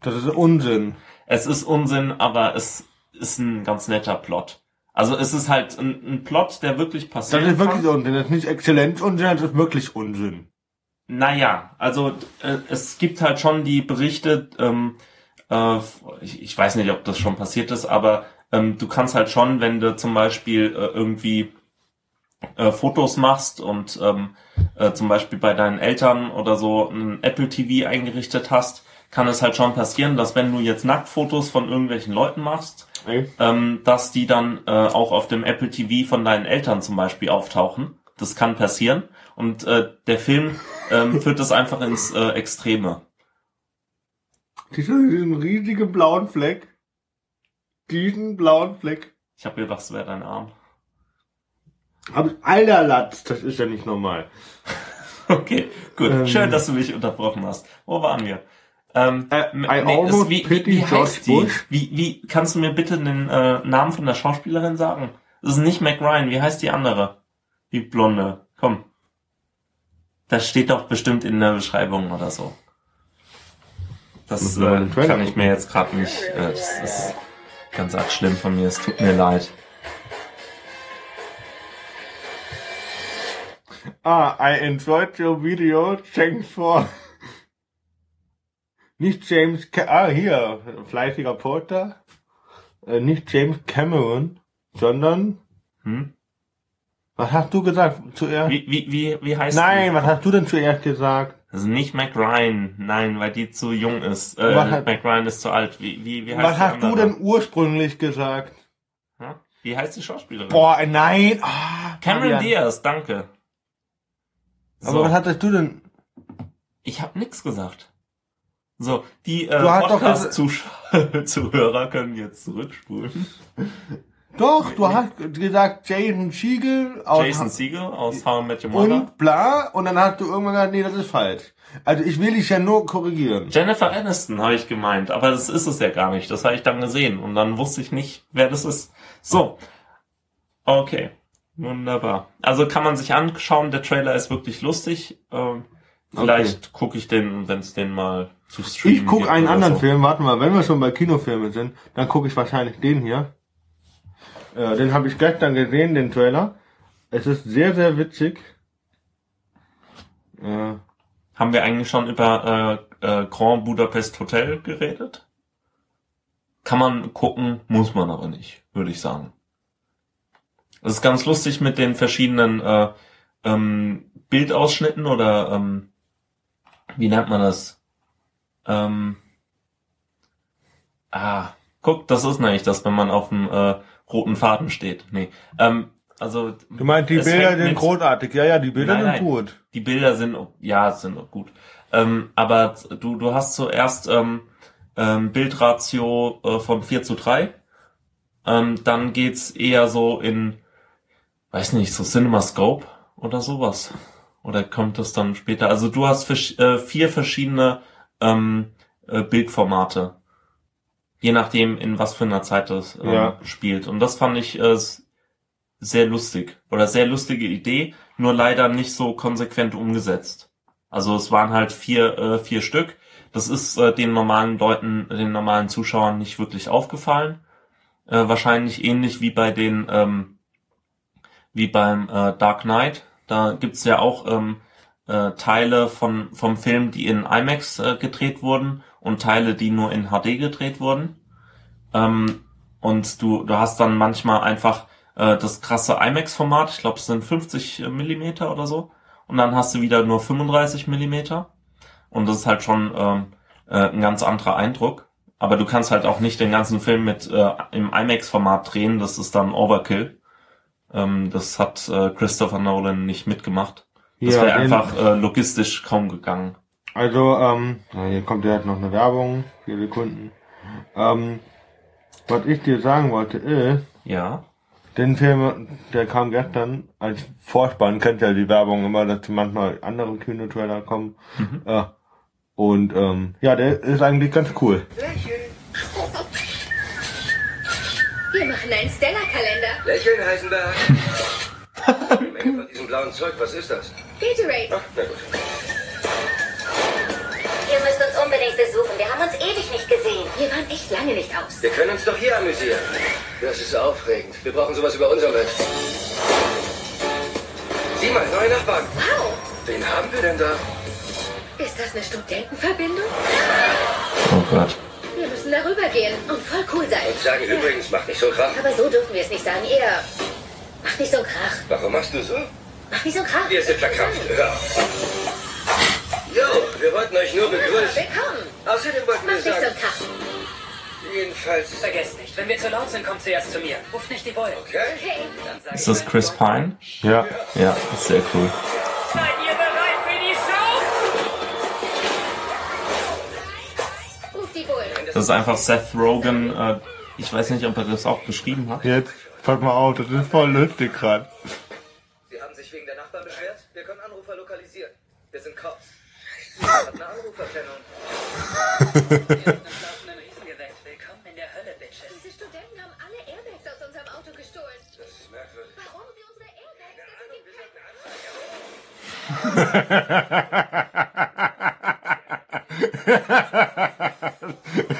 Das ist Unsinn. Es ist Unsinn, aber es ist ein ganz netter Plot. Also es ist halt ein, ein Plot, der wirklich Das passiert. ist wirklich Unsinn. Das ist nicht Exzellenz Unsinn, das ist wirklich Unsinn. Naja, also äh, es gibt halt schon die Berichte, ähm, äh, ich, ich weiß nicht, ob das schon passiert ist, aber ähm, du kannst halt schon, wenn du zum Beispiel äh, irgendwie äh, Fotos machst und ähm, äh, zum Beispiel bei deinen Eltern oder so ein Apple TV eingerichtet hast, kann es halt schon passieren, dass wenn du jetzt Nacktfotos von irgendwelchen Leuten machst, ähm, dass die dann äh, auch auf dem Apple TV von deinen Eltern zum Beispiel auftauchen. Das kann passieren. Und äh, der Film ähm, führt das einfach ins äh, Extreme. Diesen, riesigen blauen Fleck. Diesen blauen Fleck. Ich habe gedacht, das wäre dein Arm. Hab ich, alter Latz, das ist ja nicht normal. <laughs> Okay, gut. Ähm. Schön, dass du mich unterbrochen hast. Wo waren wir? Ähm, Äh, I es- almost wie, wie, wie heißt die? Bush. Wie, wie kannst du mir bitte den äh, Namen von der Schauspielerin sagen? Das ist nicht Mac Ryan. Wie heißt die andere? Die Blonde. Komm. Das steht doch bestimmt in der Beschreibung oder so. Das äh, kann ich mir jetzt gerade nicht. Äh, das ist ganz arg schlimm von mir. Es tut mir leid. Ah, I enjoyed your video. Thanks for. Nicht James, Ca ah, hier, fleißiger Porter. Äh, nicht James Cameron, sondern, Hm? was hast du gesagt zuerst? Wie, wie, wie, wie heißt Nein, die? was hast du denn zuerst gesagt? Also nicht Mac Ryan, nein, weil die zu jung ist. Äh, hat- Mac Ryan ist zu alt. Wie, wie, wie heißt Was hast du andere? denn ursprünglich gesagt? Ja? Wie heißt die Schauspielerin? Boah, nein. Ah, Cameron Fabian. Diaz, danke. Aber So, was hattest du denn? ich habe nix gesagt. So, die äh, Du Podcast-Zuhörer <laughs> können jetzt zurückspulen. Doch, du hast gesagt Jason Siegel aus Jason Segel aus How I Met Your Mother. und bla und dann hast du irgendwann gesagt, nee, das ist falsch. Also ich will dich ja nur korrigieren. Jennifer Aniston habe ich gemeint, aber das ist es ja gar nicht. Das habe ich dann gesehen und dann wusste ich nicht, wer das ist. So, okay, wunderbar. Also kann man sich anschauen. Der Trailer ist wirklich lustig. Ähm, vielleicht gucke ich den, wenn es den mal zu streamen Ich guck gibt einen anderen so. Film, warte mal, wenn wir schon bei Kinofilmen sind, dann gucke ich wahrscheinlich den hier. Äh, den habe ich gestern gesehen, den Trailer. Es ist sehr, sehr witzig. Äh, Haben wir eigentlich schon über äh, äh, Grand Budapest Hotel geredet? Kann man gucken, muss man aber nicht, würde ich sagen. Es ist ganz lustig mit den verschiedenen äh, ähm, Bildausschnitten oder ähm, wie nennt man das? Ähm, ah, guck, das ist nämlich das, wenn man auf dem äh, roten Faden steht. Nee, ähm, also du meinst, die Bilder sind großartig. Ja, ja, die Bilder Nein, sind nein. gut. die Bilder sind, ja, sind gut. Ähm, aber du, du hast zuerst ähm, ähm, Bildratio äh, von 4 zu 3. Ähm, dann geht's eher so in, weiß nicht, so CinemaScope oder sowas. Oder kommt das dann später? Also du hast äh, vier verschiedene ähm, äh, Bildformate. Je nachdem, in was für einer Zeit das ähm, Ja. spielt. Und das fand ich äh, sehr lustig. Oder sehr lustige Idee, nur leider nicht so konsequent umgesetzt. Also es waren halt vier, äh, vier Stück. Das ist äh, den normalen Leuten, den normalen Zuschauern nicht wirklich aufgefallen. Äh, wahrscheinlich ähnlich wie bei den, ähm, wie beim äh, Dark Knight. Da gibt's ja auch ähm, äh, Teile von, vom Film, die in IMAX äh, gedreht wurden und Teile, die nur in HD gedreht wurden. Ähm, und du, du hast dann manchmal einfach äh, das krasse IMAX-Format, ich glaube es sind 50 Millimeter oder so. Und dann hast du wieder nur 35 Millimeter. Und das ist halt schon ähm, äh, ein ganz anderer Eindruck. Aber du kannst halt auch nicht den ganzen Film mit äh, im IMAX-Format drehen, das ist dann Overkill. Ähm, das hat äh, Christopher Nolan nicht mitgemacht. Das Ja, wäre einfach äh, logistisch kaum gegangen. Also, ähm, ja, hier kommt ja noch eine Werbung, vier Sekunden. Ähm, was ich dir sagen wollte ist, Ja. den Film, der kam gestern als Vorspann, kennt ja die Werbung immer, dass manchmal andere Kinotrailer kommen. Äh, und ähm, ja, der ist eigentlich ganz cool. Wir machen einen Stella-Kalender. Lächeln, Heisenberg. <laughs> Die Menge von diesem blauen Zeug, was ist das? Gatorade. Ach, na gut. Unbedingt besuchen. Wir haben uns ewig nicht gesehen. Wir waren echt lange nicht aus. Wir können uns doch hier amüsieren. Das ist aufregend. Wir brauchen sowas über unser Bett. Sieh mal, neue Nachbarn. Wow. Wen haben wir denn da? Ist das eine Studentenverbindung? Oh Gott. Wir müssen darüber gehen und voll cool sein. Und sagen übrigens, mach nicht so Krach. Aber so dürfen wir es nicht sagen. Eher. Mach nicht so einen Krach. Warum machst du so? Mach nicht so einen Krach. Wir sind verkrampft. Hör auf. Wollten euch nur begrüßen. Willkommen. Außerdem wollten Mach wir nicht so einen sagen, Krach. jedenfalls... Vergesst nicht, wenn wir zu laut sind, kommt zuerst zu mir. Ruft nicht die Bullen. Okay? Okay. Ist das Chris Pine? Ja. Ja, ist sehr cool. Seid ihr bereit für die Show? Ruf die Bullen. Das ist einfach Seth Rogen. Äh, ich weiß nicht, ob er das auch geschrieben hat. Jetzt, pass mal auf, das ist voll lustig gerade. Sie haben sich wegen der Nachbarn beschwert? Wir können Anrufer lokalisieren. Wir sind Cops. <laughs>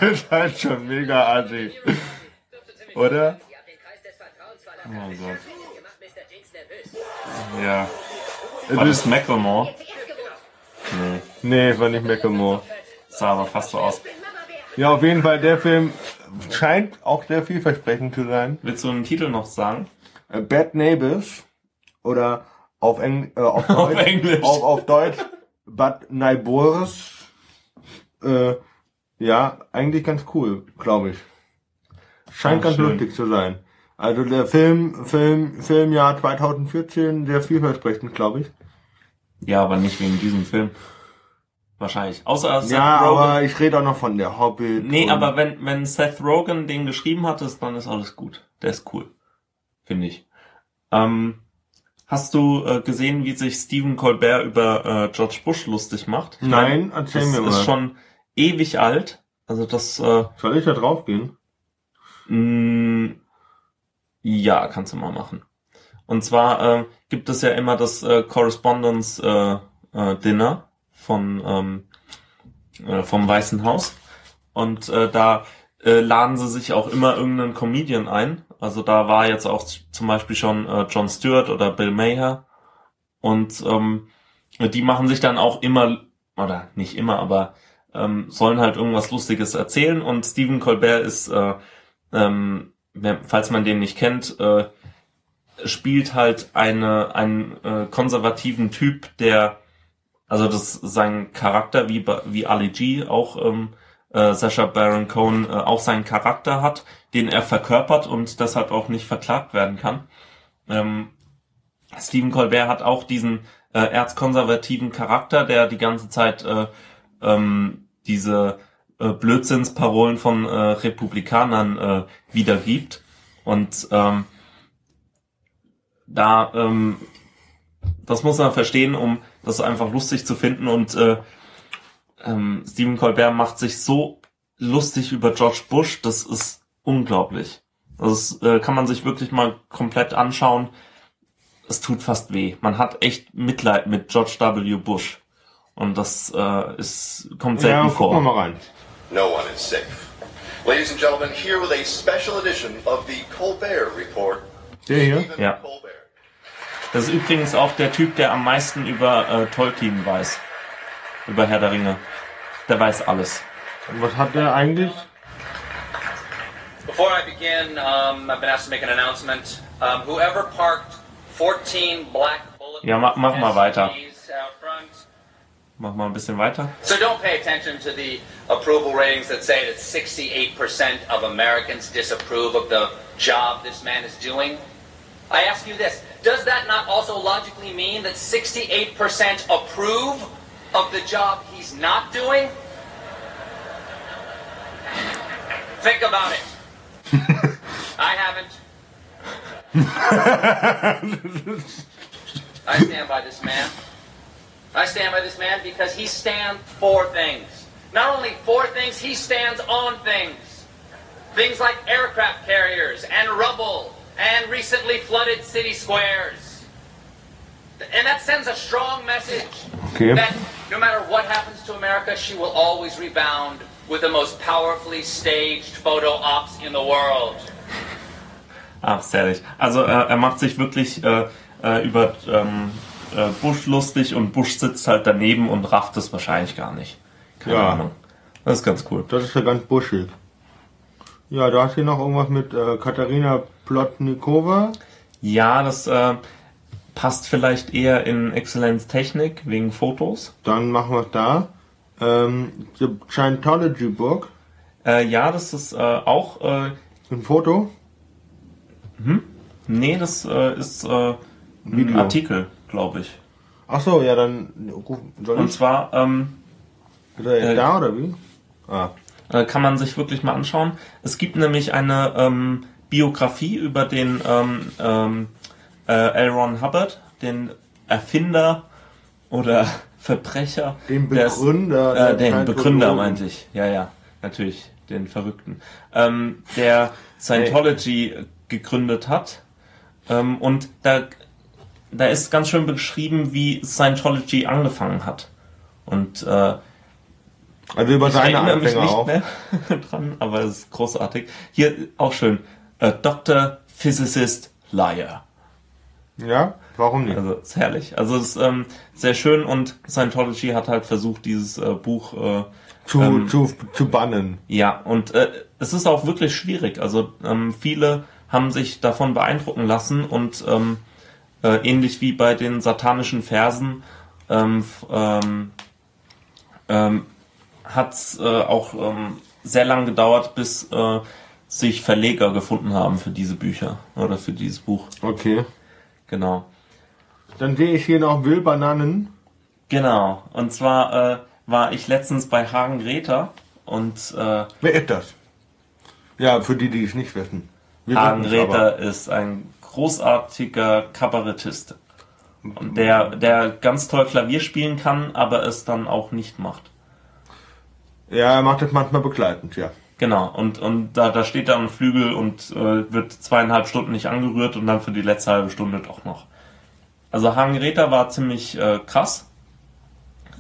Das ist halt schon mega assi. Oder? Oh Gott. Ja. War das Macklemore? Nee, war nicht Macklemore. Sah aber fast so aus. Ja, auf jeden Fall, der Film scheint auch sehr vielversprechend zu sein. Willst du einen Titel noch sagen? Äh, Bad Neighbors oder auf, Eng äh, auf, <laughs> Auf Deutsch, Englisch. Auf, auf Deutsch Bad Neighbors. Äh, ja, eigentlich ganz cool, glaube ich. Scheint Ah, ganz schön. lustig zu sein. Also der Film, Film, Filmjahr 2014, sehr vielversprechend, glaube ich. Ja, aber nicht wegen diesem Film. Wahrscheinlich. Außer Seth ja, Rogen. aber ich rede auch noch von der Hobbit. Nee, aber wenn, wenn Seth Rogen den geschrieben hat, ist, dann ist alles gut. Der ist cool. Finde ich. Ähm, hast du äh, gesehen, wie sich Stephen Colbert über äh, George Bush lustig macht? Ich Nein, mein, erzähl das mir mal. ist schon ewig alt. Also das, äh, Soll ich da drauf gehen? mh, ja, kannst du mal machen. Und zwar äh, gibt es ja immer das äh, Correspondence äh, äh, Dinner von ähm, äh, vom Weißen Haus. Und äh, da äh, laden sie sich auch immer irgendeinen Comedian ein. Also da war jetzt auch zum Beispiel schon äh, John Stewart oder Bill Maher. Und ähm, die machen sich dann auch immer oder nicht immer, aber ähm, sollen halt irgendwas Lustiges erzählen. Und Stephen Colbert ist äh, ähm, falls man den nicht kennt, äh, spielt halt eine, einen äh, konservativen Typ, der, also das sein Charakter, wie, wie Ali G auch ähm, äh, Sacha Baron Cohen äh, auch seinen Charakter hat, den er verkörpert und deshalb auch nicht verklagt werden kann. Ähm, Stephen Colbert hat auch diesen äh, erzkonservativen Charakter, der die ganze Zeit äh, ähm, diese äh, Blödsinnsparolen von äh, Republikanern äh, wiedergibt. Und ähm, da, ähm, das muss man verstehen, um das einfach lustig zu finden. Und äh, ähm, Stephen Colbert macht sich so lustig über George Bush, das ist unglaublich. Das äh, kann man sich wirklich mal komplett anschauen. Es tut fast weh. Man hat echt Mitleid mit George W. Bush. Und das äh, ist, kommt selten Ja, gucken vor. wir mal rein. No one is safe. Ladies and gentlemen, here with a special edition of the Colbert Report. Der hier? Ja. Das ist übrigens auch der Typ, der am meisten über äh, Tolkien weiß. Über Herr der Ringe. Der weiß alles. Und was hat der eigentlich? Before I begin, um, I've been asked to make an announcement. Um, whoever parked 14 black bullet Ja, mach- mach mal weiter. Mach mal ein bisschen weiter. So don't pay attention to the approval ratings that say that 68% of Americans disapprove of the job this man is doing. I ask you this, does that not also logically mean that 68% approve of the job he's not doing? Think about it. <laughs> I haven't. <laughs> I stand by this man. I stand by this man because he stands for things. Not only for things, he stands on things. Things like aircraft carriers and rubble and recently flooded city squares. And that sends a strong message Okay. that no matter what happens to America, she will always rebound with the most powerfully staged photo ops in the world. Ach, sehr herrlich. Also äh, er macht sich wirklich äh, äh, über ähm, äh, Bush lustig und Bush sitzt halt daneben und rafft es wahrscheinlich gar nicht. Keine Ja. Ahnung. Das ist ganz cool. Das ist ja ganz buschig. Ja, du hast hier noch irgendwas mit äh, Katharina Plotnikova. Ja, das äh, passt vielleicht eher in Exzellenz Technik wegen Fotos. Dann machen wir es da. Ähm, The Scientology Book. Äh, ja, das ist äh, auch. Äh, Ein Foto. nee, das äh, ist äh, ein Video. Artikel, glaube ich. Ach so, ja, dann soll Und ich? zwar ähm, äh, da oder wie? Ah, kann man sich wirklich mal anschauen. Es gibt nämlich eine ähm, Biografie über den ähm, ähm, äh, L. Ron Hubbard, den Erfinder oder <laughs> Verbrecher. Den Begründer Äh, der den Begründer meinte ich. Ja, ja, natürlich, den Verrückten. Ähm, der Scientology gegründet hat. Ähm, und da, da ist ganz schön beschrieben, wie Scientology angefangen hat. Und äh, also über ich seine erinnere mich Anfänger nicht auch. mehr <laughs> dran, aber es ist großartig. Hier auch schön. Äh, Dr. Physicist Liar. Ja, Warum nicht? Also ist herrlich. Also es ist ähm, sehr schön und Scientology hat halt versucht, dieses äh, Buch äh, zu, ähm, zu, zu bannen. Ja, und äh, es ist auch wirklich schwierig. Also ähm, viele haben sich davon beeindrucken lassen und ähm, äh, ähnlich wie bei den satanischen Versen ähm, ähm, ähm, hat es äh, auch ähm, sehr lang gedauert, bis äh, sich Verleger gefunden haben für diese Bücher oder für dieses Buch. Okay. Genau. Dann sehe ich hier noch Will Bananen. Genau. Und zwar äh, war ich letztens bei Hagen Greta und äh, Wer ist das? Ja, für die, die es nicht wissen. Wir Hagen es Greta ist ein großartiger Kabarettist. Und der, der ganz toll Klavier spielen kann, aber es dann auch nicht macht. Ja, er macht das manchmal begleitend, ja. Genau, und, und da, da steht dann ein Flügel und äh, wird zweieinhalb Stunden nicht angerührt und dann für die letzte halbe Stunde doch noch. Also Hagen war ziemlich äh, krass.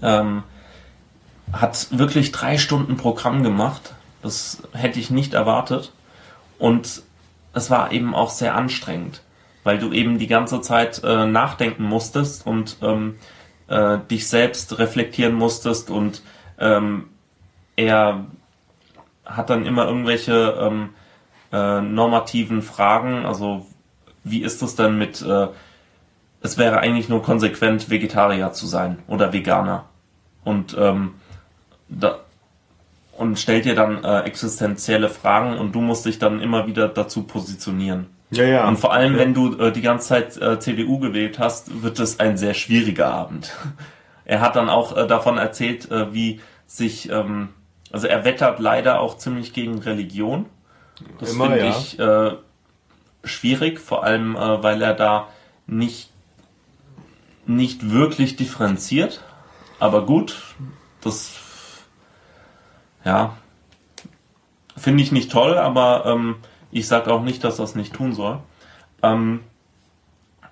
Ähm, hat wirklich drei Stunden Programm gemacht. Das hätte ich nicht erwartet. Und es war eben auch sehr anstrengend, weil du eben die ganze Zeit äh, nachdenken musstest und ähm, äh, dich selbst reflektieren musstest und ähm, er hat dann immer irgendwelche ähm, äh, normativen Fragen. Also wie ist es denn mit, äh, es wäre eigentlich nur konsequent, Vegetarier zu sein oder Veganer. Und, ähm, da, und stellt dir dann äh, existenzielle Fragen und du musst dich dann immer wieder dazu positionieren. Ja, ja. Und vor allem, Ja. wenn du äh, die ganze Zeit äh, CDU gewählt hast, wird es ein sehr schwieriger Abend. <laughs> Er hat dann auch äh, davon erzählt, äh, wie sich, ähm, also er wettert leider auch ziemlich gegen Religion. Das finde ja. ich äh, schwierig, vor allem, äh, weil er da nicht, nicht wirklich differenziert. Aber gut, das, ja, finde ich nicht toll, aber ähm, ich sage auch nicht, dass das nicht tun soll. Ähm,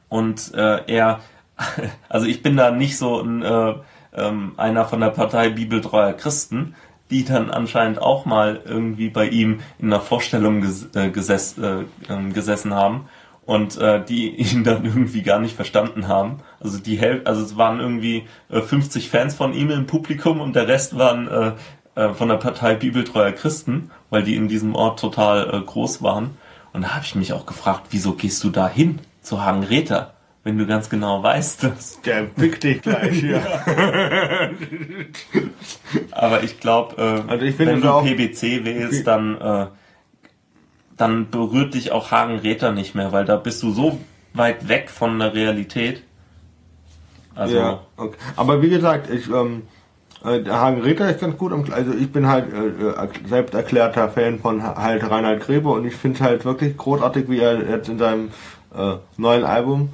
und äh, er, <laughs> also ich bin da nicht so ein, äh, ähm, einer von der Partei Bibeltreuer Christen, die dann anscheinend auch mal irgendwie bei ihm in einer Vorstellung ges äh, geses äh, ähm, gesessen haben und äh, die <laughs> ihn dann irgendwie gar nicht verstanden haben. Also die Häl also es waren irgendwie äh, 50 Fans von ihm im Publikum und der Rest waren äh, äh, von der Partei Bibeltreuer Christen, weil die in diesem Ort total äh, groß waren. Und da habe ich mich auch gefragt, wieso gehst du da hin zu Hagen Räther, wenn du ganz genau weißt, dass. Der fick dich gleich hier. <laughs> Aber ich glaube, äh, Also wenn du PBC wählst, dann, äh, dann berührt dich auch Hagen Räther nicht mehr, weil da bist du so weit weg von der Realität. Also, Ja, okay. Aber wie gesagt, ich, ähm, äh, der Hagen Ritter ist ganz gut. Also ich bin halt äh, äh, selbst erklärter Fan von ha- halt Reinhard Grebe und ich finde es halt wirklich großartig, wie er jetzt in seinem äh, neuen Album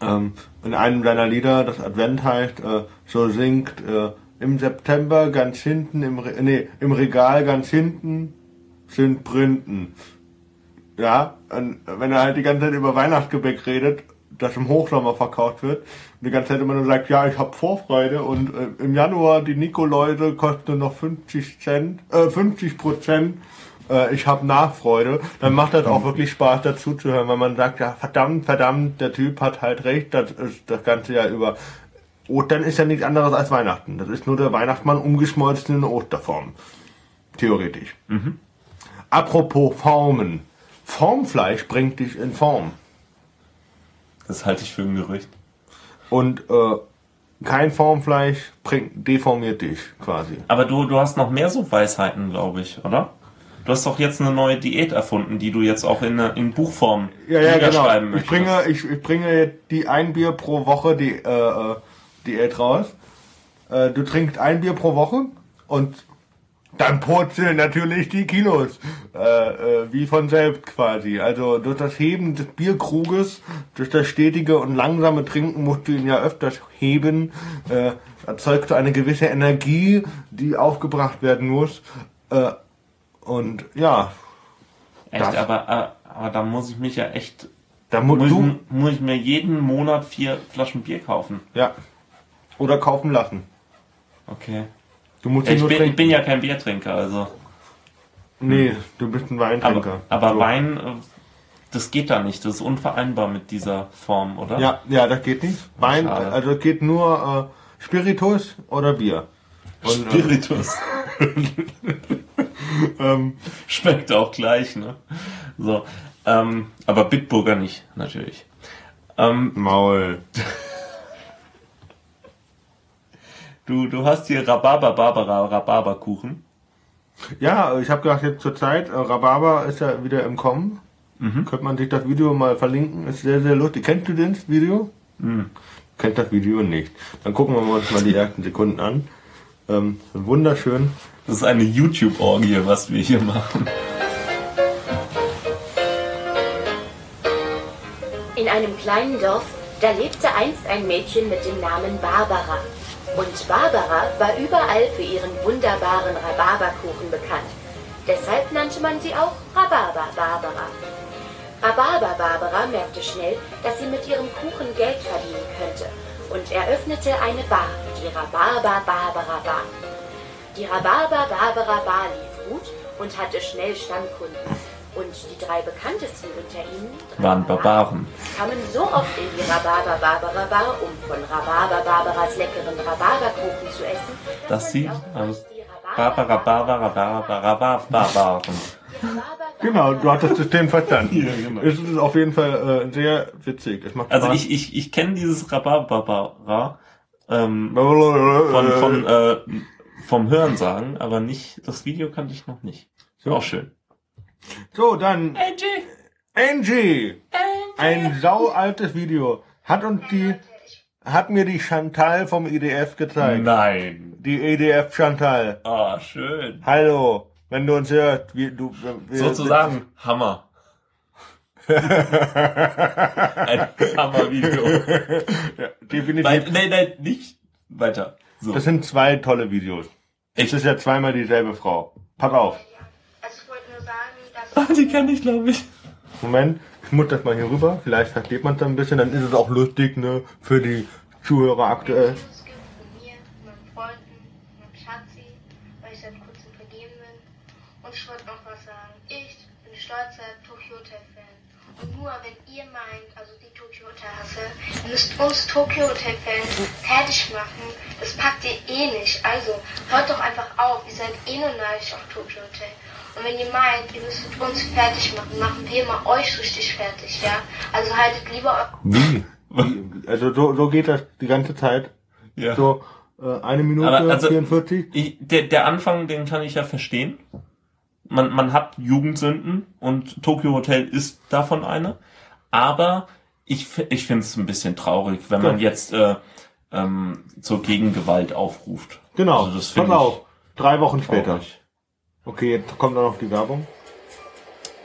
ähm, in einem seiner Lieder, das Advent heißt, äh, so singt äh, im September ganz hinten, im, Re nee, im Regal ganz hinten sind Printen. Ja, und wenn er halt die ganze Zeit über Weihnachtsgebäck redet, das im Hochsommer verkauft wird, und die ganze Zeit immer nur sagt, ja, ich hab Vorfreude und äh, im Januar die Nikoläuse kosten nur noch 50 Cent, äh, 50 Prozent, äh, ich hab Nachfreude, dann macht das auch wirklich Spaß dazu zu hören, weil man sagt, ja, verdammt, verdammt, der Typ hat halt recht, das ist das ganze Jahr über. Ostern ist ja nichts anderes als Weihnachten. Das ist nur der Weihnachtsmann umgeschmolzen in Osterform. Theoretisch. Apropos Formen. Formfleisch bringt dich in Form. das halte ich für ein Gerücht. Und äh, kein Formfleisch bringt, deformiert dich quasi. Aber du, du hast noch mehr so Weisheiten, glaube ich, oder? Du hast doch jetzt eine neue Diät erfunden, die du jetzt auch in, in Buchform Ja, ja, genau. niederschreiben Ich möchtest. bringe, ich, ich bringe die ein Bier pro Woche die äh, äh, Diät raus. Äh, du trinkst ein Bier pro Woche und dann purzeln natürlich die Kilos, äh, äh, wie von selbst quasi. Also durch das Heben des Bierkruges, durch das stetige und langsame Trinken musst du ihn ja öfters heben, äh, erzeugst du eine gewisse Energie, die aufgebracht werden muss. Äh, und ja, Echt, Das- aber, äh, aber da muss ich mich ja echt. da mu Muss, du, ich, muss ich mir jeden Monat vier Flaschen Bier kaufen. ja, oder kaufen lassen. Okay. Du musst Ja, ich, nur bin, ich bin ja kein Biertrinker, also. Nee, du bist ein Weintrinker. Aber, aber So. Wein, äh, das geht da nicht. Das ist unvereinbar mit dieser Form, oder? Ja, ja, das geht nicht. Wein, Schade. also es geht nur äh, Spiritus oder Bier. Und, äh, Spiritus. <laughs> <laughs> ähm, Schmeckt auch gleich, ne? So. Ähm, aber Bitburger nicht, natürlich. Ähm, Maul. <laughs> du, du hast hier Rhabarber, Barbara, Rhabarberkuchen. Ja, ich habe gedacht, jetzt zur Zeit, äh, Rhabarber ist ja wieder im Kommen. Könnte man sich das Video mal verlinken. Ist sehr, sehr lustig. Kennst du das Video? Kennt das Video nicht. Dann gucken wir uns mal die ersten Sekunden an. Ähm, wunderschön. Das ist eine YouTube-Orgie, was wir hier machen. In einem kleinen Dorf, da lebte einst ein Mädchen mit dem Namen Barbara. Und Barbara war überall für ihren wunderbaren Rhabarberkuchen bekannt. Deshalb nannte man sie auch Rhabarber Barbara. Rhabarber Barbara merkte schnell, dass sie mit ihrem Kuchen Geld verdienen könnte und eröffnete eine Bar, die Rhabarber Barbara Bar. Die Rhabarber Barbara Bar lief gut und hatte schnell Stammkunden. Und die drei bekanntesten unter ihnen Waren Barbaren. kamen so oft in die Rhabarber Barbara Bar, um von Rhabarber Barbaras leckeren Rhabarberkuchen zu essen, Dass sie aus Barbara, Barbara, Barbara, Barbara, Genau, du hattest das System verstanden. Ja, genau. Es ist auf jeden Fall äh, sehr witzig. Es macht Also Spaß. ich, ich, ich kenne dieses Rhabarber ähm, von, von, von äh, vom Hörensagen, aber nicht, das Video kannte ich noch nicht. Auch schön. So, dann Angie! Angie. Ein sau altes Video. Hat uns die, hat mir die Chantal vom IDF gezeigt. Nein. Die EDF Chantal. Ah, schön. Hallo, wenn du uns hörst, wie du, wir, Sozusagen Hammer. <laughs> Ein Hammer-Video. ja, definitiv. Nein, nein, nein, nicht weiter. So. Das sind zwei tolle Videos. Es ist ja zweimal dieselbe Frau. Pass auf. Also ich wollte nur sagen, dass Ah, die kenne ich, glaube ich. Moment, ich muss das mal hier rüber. Vielleicht versteht man es dann ein bisschen. Dann ist es auch lustig, ne, für die Zuhörer aktuell. es gibt von mir, meinen Freunden, meinem Schatzi, weil ich seit kurzem vergeben bin. Und ich wollte noch was sagen. Ich bin stolzer Tokyo Hotel Fan. Und nur wenn ihr meint, also die Tokyo Hotel Hasse, ihr müsst uns Tokyo Hotel Fans fertig machen, das packt ihr eh nicht. Also hört doch einfach auf, ihr seid eh nur neidisch auf Tokyo Hotel. Und wenn ihr meint, ihr müsstet uns fertig machen, machen wir mal euch richtig fertig, ja? Also haltet lieber Wie? Also so, so geht das die ganze Zeit. Ja. So äh, eine Minute Aber also- 44. Ich, der, der Anfang, den kann ich ja verstehen. Man, man hat Jugendsünden und Tokyo Hotel ist davon eine. Aber ich, ich finde es ein bisschen traurig, wenn man Ja. jetzt äh, ähm, zur Gegengewalt aufruft. Genau. Also das Pass auf. Drei Wochen später. traurig. Okay, jetzt kommt noch die Werbung.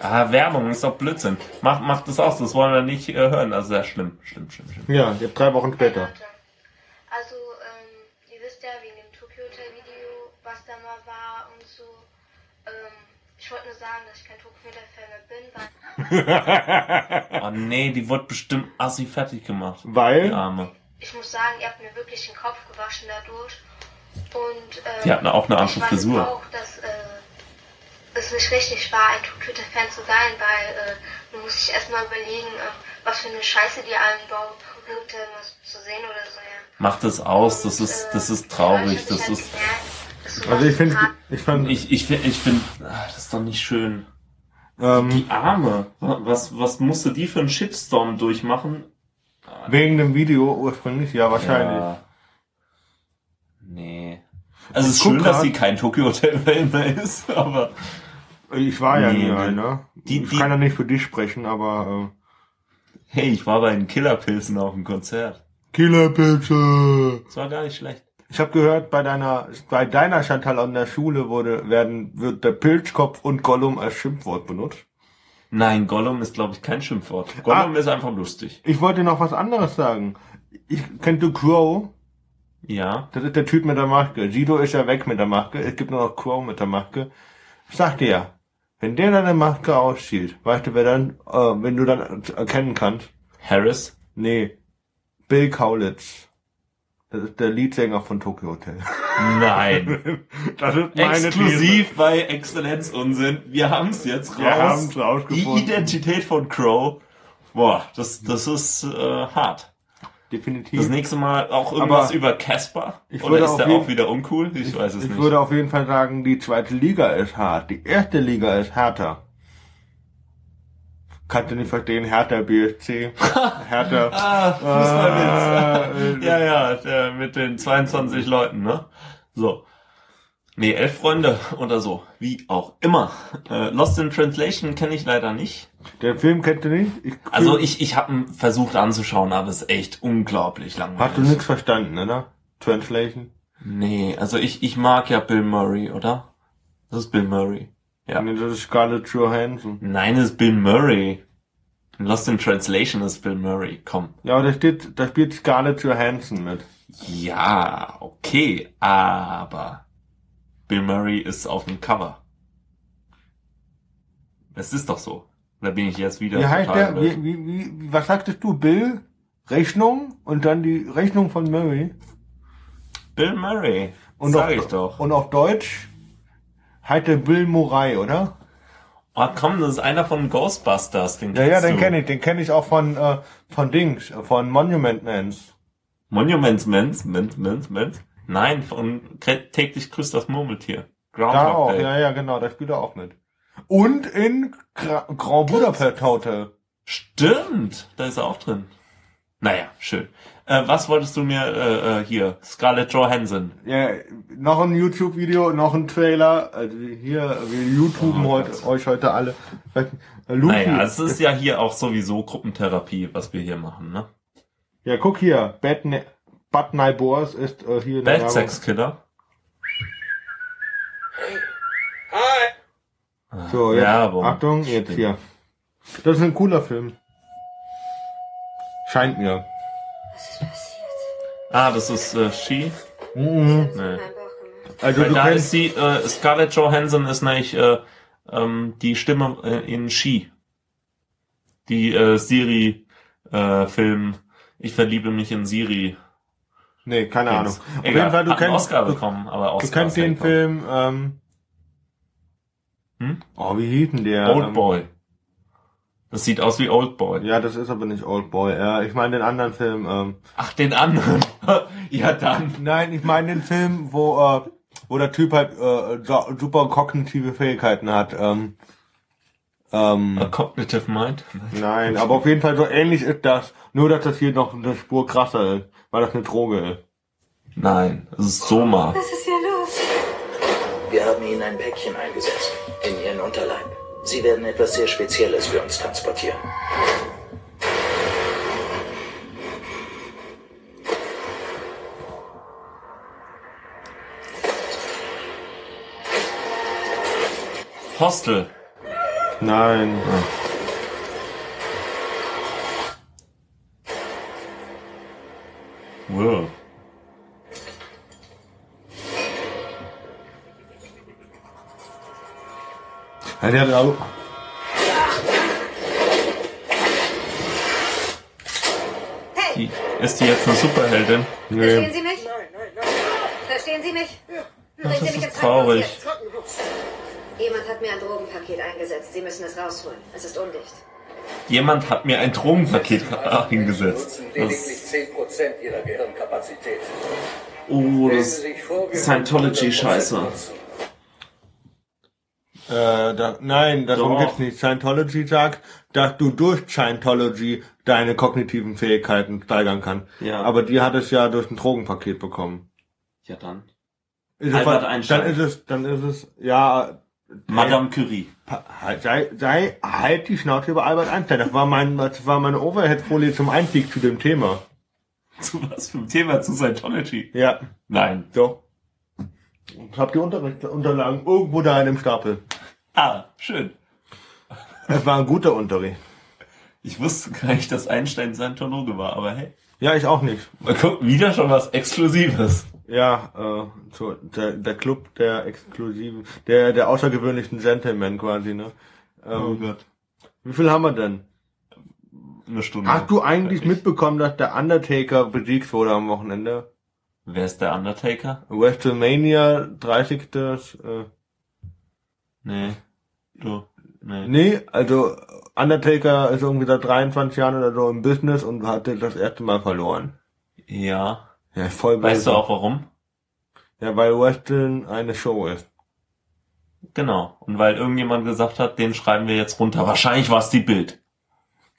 Ah, Werbung ist doch Blödsinn. Macht macht das aus, das wollen wir nicht äh, hören. Also sehr schlimm, schlimm, schlimm, schlimm. Ja, jetzt drei Wochen später. Ich wollte nur sagen, dass ich kein Tokyo Hotel Fan mehr bin, weil Oh <laughs> nee, die wird bestimmt assi fertig gemacht. Weil? Die Arme. ich muss sagen, ihr habt mir wirklich den Kopf gewaschen dadurch. Und, ähm, Die hatten auch eine andere ich weiß Frisur. auch, dass, äh, es nicht richtig war, ein Tokyo Hotel Fan zu sein, weil, äh, du musst dich erstmal überlegen, äh, was für eine Scheiße die allen bauen, mal zu sehen oder so, ja. Macht es aus, das ist, das ist traurig, das ist, Also ich finde, ich fand, ich, ich, find- ich finde, das ist doch nicht schön. ähm, Die Arme, was, was musste die für einen Shitstorm durchmachen? wegen dem Video ursprünglich, ja wahrscheinlich. Ja. Nee. Also es ist schön, dass grad. sie kein Tokyo Hotel <laughs> mehr ist, aber Ich war ja Nee, nie nee. einer. Die- ich die- kann ja nicht für dich sprechen, aber hey, ich war bei den Killerpilzen auf dem Konzert. äh, Killerpilze. Das war gar nicht schlecht. Ich habe gehört, bei deiner bei deiner Chantal an der Schule wurde werden wird der Pilzkopf und Gollum als Schimpfwort benutzt. Nein, Gollum ist, glaube ich, kein Schimpfwort. Gollum ist einfach lustig. Ich wollte noch was anderes sagen. Ich kennst du Crow? Ja. Das ist der Typ mit der Maske. Sido ist ja weg mit der Maske. Es gibt nur noch Crow mit der Maske. Ich sag dir ja, wenn der deine Maske auszieht, weißt du, wer dann, äh, wenn du dann erkennen kannst? Harris? Nee. Bill Kaulitz. Das ist der Leadsänger von Tokyo Hotel. Nein. <laughs> Das ist meine Exklusiv bei Exzellenz Unsinn. Wir haben es jetzt raus. Wir haben's Die rausgefunden. Identität von Crow. Boah, das, das ist äh, hart. Definitiv. Das nächste Mal auch irgendwas Aber über Casper? ich Oder ist der jeden- auch wieder uncool? Ich, weiß es ich nicht. würde auf jeden Fall sagen, die zweite Liga ist hart. Die erste Liga ist härter. Kannst du nicht verstehen, härter BSC. Härter. ah, Fußballwitz. Äh, ja, ja, der mit den 22 Leuten, ne? So. Nee, elf Freunde oder so. Wie auch immer. Äh, Lost in Translation kenne ich leider nicht. Den Film kennt du nicht? Ich, Also ich, ich habe versucht anzuschauen, aber es ist echt unglaublich langweilig. Hast du nichts verstanden, oder? Translation? Nee, also ich, ich mag ja Bill Murray, oder? Das ist Bill Murray. Ja. Nee, das ist Scarlett Johansson. Nein, das ist Bill Murray. Lost in Translation ist Bill Murray. Komm. Ja, aber da steht, da spielt Scarlett Johansson mit. Ja, okay, aber Bill Murray ist auf dem Cover. Es ist doch so. Da bin ich jetzt wieder Wie heißt total der? wie, wie, wie, was sagtest du? Bill? Rechnung? Und dann die Rechnung von Murray? Bill Murray. Und sag auf, ich doch. Und auf Deutsch heißt der Bill Murray, oder? Oh, komm, das ist einer von Ghostbusters. Den Ja, ja, den kenne ich. Den kenne ich auch von, äh, von Dings, äh, von Monument Mans. Monuments Mens, Mens, Mens, Mens. Nein, von täglich grüßt das Murmeltier. Da Groundhog auch, Day. ja, ja, genau, da spielt er auch mit. Und in Gra Grand Budapest Hotel. Stimmt, da ist er auch drin. Naja, schön. Äh, was wolltest du mir äh, äh, hier? Scarlett Johansson. Ja, noch ein YouTube-Video, noch ein Trailer. Also hier, wir YouTuben Oh heute, euch heute alle. Äh, Luffy. Naja, es ist ja hier auch sowieso Gruppentherapie, was wir hier machen, ne? Ja, guck hier. Bad, ne Bad Neighbors ist äh, hier in der Bad. Sex Killer. So, jetzt, Werbung. Achtung, jetzt hier. Das ist ein cooler Film. Scheint mir. Ah, das ist äh, She. Mhm. Nee. Also Weil du da kennst, ist die, äh, Scarlett Johansson ist nämlich äh, ähm, die Stimme äh, in She. Die äh, Siri-Film Ich verliebe mich in Siri. nee, keine Ahnung. Auf Auf jeden Fall, du kennst, Oscar du, bekommen, aber du Oscar kennst ist den. Film, ähm, Hm? oh, wie hieß denn der? Old Ähm, Boy. Das sieht aus wie Old Boy. Ja, das ist aber nicht Old Boy. Ja, ich meine den anderen Film, ähm, Ach, den anderen. <laughs> ja, dann. Nein, ich meine den Film, wo, äh, wo der Typ halt äh, super kognitive Fähigkeiten hat. Ähm, ähm, A Cognitive Mind. nein, aber auf jeden Fall so ähnlich ist das. Nur, dass das hier noch eine Spur krasser ist, weil das eine Droge ist. Nein, das ist Soma. Was ist hier los? Wir haben Ihnen ein Päckchen eingesetzt. In Ihren Unterleib. Sie werden etwas sehr Spezielles für uns transportieren. Hostel. Nein. Wow. Ja, der hat auch, Die, ist die jetzt eine Superheldin? Verstehen nee. Sie mich? Verstehen Sie mich? Bringen das Sie mich ist ins Krankenhaus traurig. jetzt. Jemand hat mir ein Drogenpaket eingesetzt. Sie müssen es rausholen. Es ist undicht. Jemand hat mir ein Drogenpaket hingesetzt. nutzen Das, lediglich 10% ihrer Gehirnkapazität. oh, das wir Scientology-Scheiße. Würden 100% nutzen. Äh, da, nein, darum Doch. geht's nicht. Scientology sagt, dass du durch Scientology deine kognitiven Fähigkeiten steigern kannst. Ja. Aber die hat es ja durch ein Drogenpaket bekommen. Ja, dann. Ist Albert es, Einstein. Dann ist es, dann ist es, ja, Madame Curie. Halt, sei, sei, halt die Schnauze über Albert Einstein. Das war mein, das war meine Overhead-Folie zum Einstieg zu dem Thema. <laughs> Zu was für ein Thema? Zu Scientology? Ja, Nein. so. Habt ihr Unterrichtsunterlagen irgendwo da in dem Stapel? Ah, schön. Es war ein guter Unterricht. Ich wusste gar nicht, dass Einstein Scientologe war, aber hey. Ja, ich auch nicht. Mal gucken, wieder schon was Exklusives. Ja, äh, so, der, der Club der exklusiven, der, der außergewöhnlichen Gentlemen quasi, ne? Ähm, Oh Gott. Wie viel haben wir denn? Eine Stunde. Hast du eigentlich mitbekommen, dass der Undertaker besiegt wurde am Wochenende? Wer ist der Undertaker? WrestleMania 30. Äh, Nee. Du. Nee. nee, also Undertaker ist irgendwie seit 23 Jahren oder so im Business und hatte das erste Mal verloren. Ja. Ja, voll Weißt du auch warum? Ja, weil Wrestling eine Show ist. Genau. Und weil irgendjemand gesagt hat, den schreiben wir jetzt runter. Wahrscheinlich war es die Bild.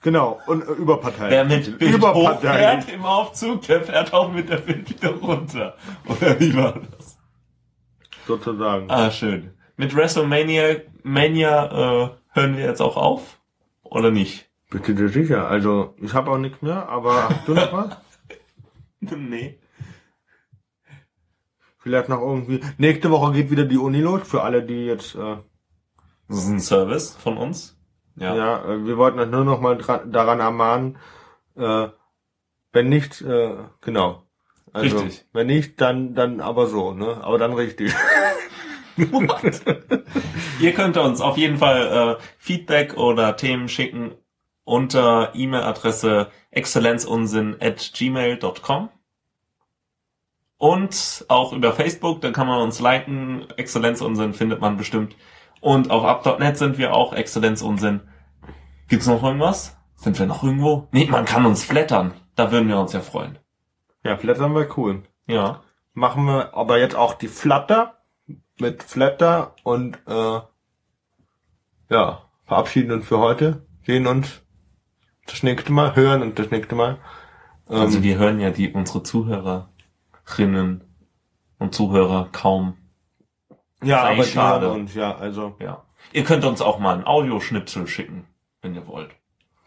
Genau, und äh, überparteilich. Wer mit Bild hochfährt im Aufzug, der fährt auch mit der Bild wieder runter. Oder wie war das? Sozusagen. Ah, schön. Mit WrestleMania Mania äh, hören wir jetzt auch auf? Oder nicht? Bitte dir sicher. Also, ich habe auch nichts mehr, aber hast du noch was? <laughs> nee. Vielleicht noch irgendwie. Nächste Woche geht wieder die Uni los, für alle, die jetzt, äh, Das ist ein Service von uns. Ja. ja, äh, wir wollten euch nur noch mal daran ermahnen, äh, wenn nicht, äh, genau. Also, Richtig. wenn nicht, dann, dann aber so, ne? Aber dann richtig. <laughs> <laughs> Ihr könnt uns auf jeden Fall äh, Feedback oder Themen schicken unter E-Mail-Adresse exzellenzunsinn at gmail.com und auch über Facebook, da kann man uns liken. Exzellenzunsinn findet man bestimmt. Und auf up.net sind wir auch Exzellenzunsinn. Gibt's noch irgendwas? Sind wir noch irgendwo? Nee, man kann uns flattern. Da würden wir uns ja freuen. Ja, Flattern wäre cool. Ja. Machen wir aber jetzt auch die Flatter mit Flatter und äh, ja, verabschieden uns für heute. Sehen uns das nächste Mal, hören und das nächste Mal. Ähm, Also wir hören ja die unsere Zuhörerinnen und Zuhörer kaum. ja, aber die schade. hören uns, ja, also Ja. Ihr könnt uns auch mal einen Audioschnipsel schicken, wenn ihr wollt.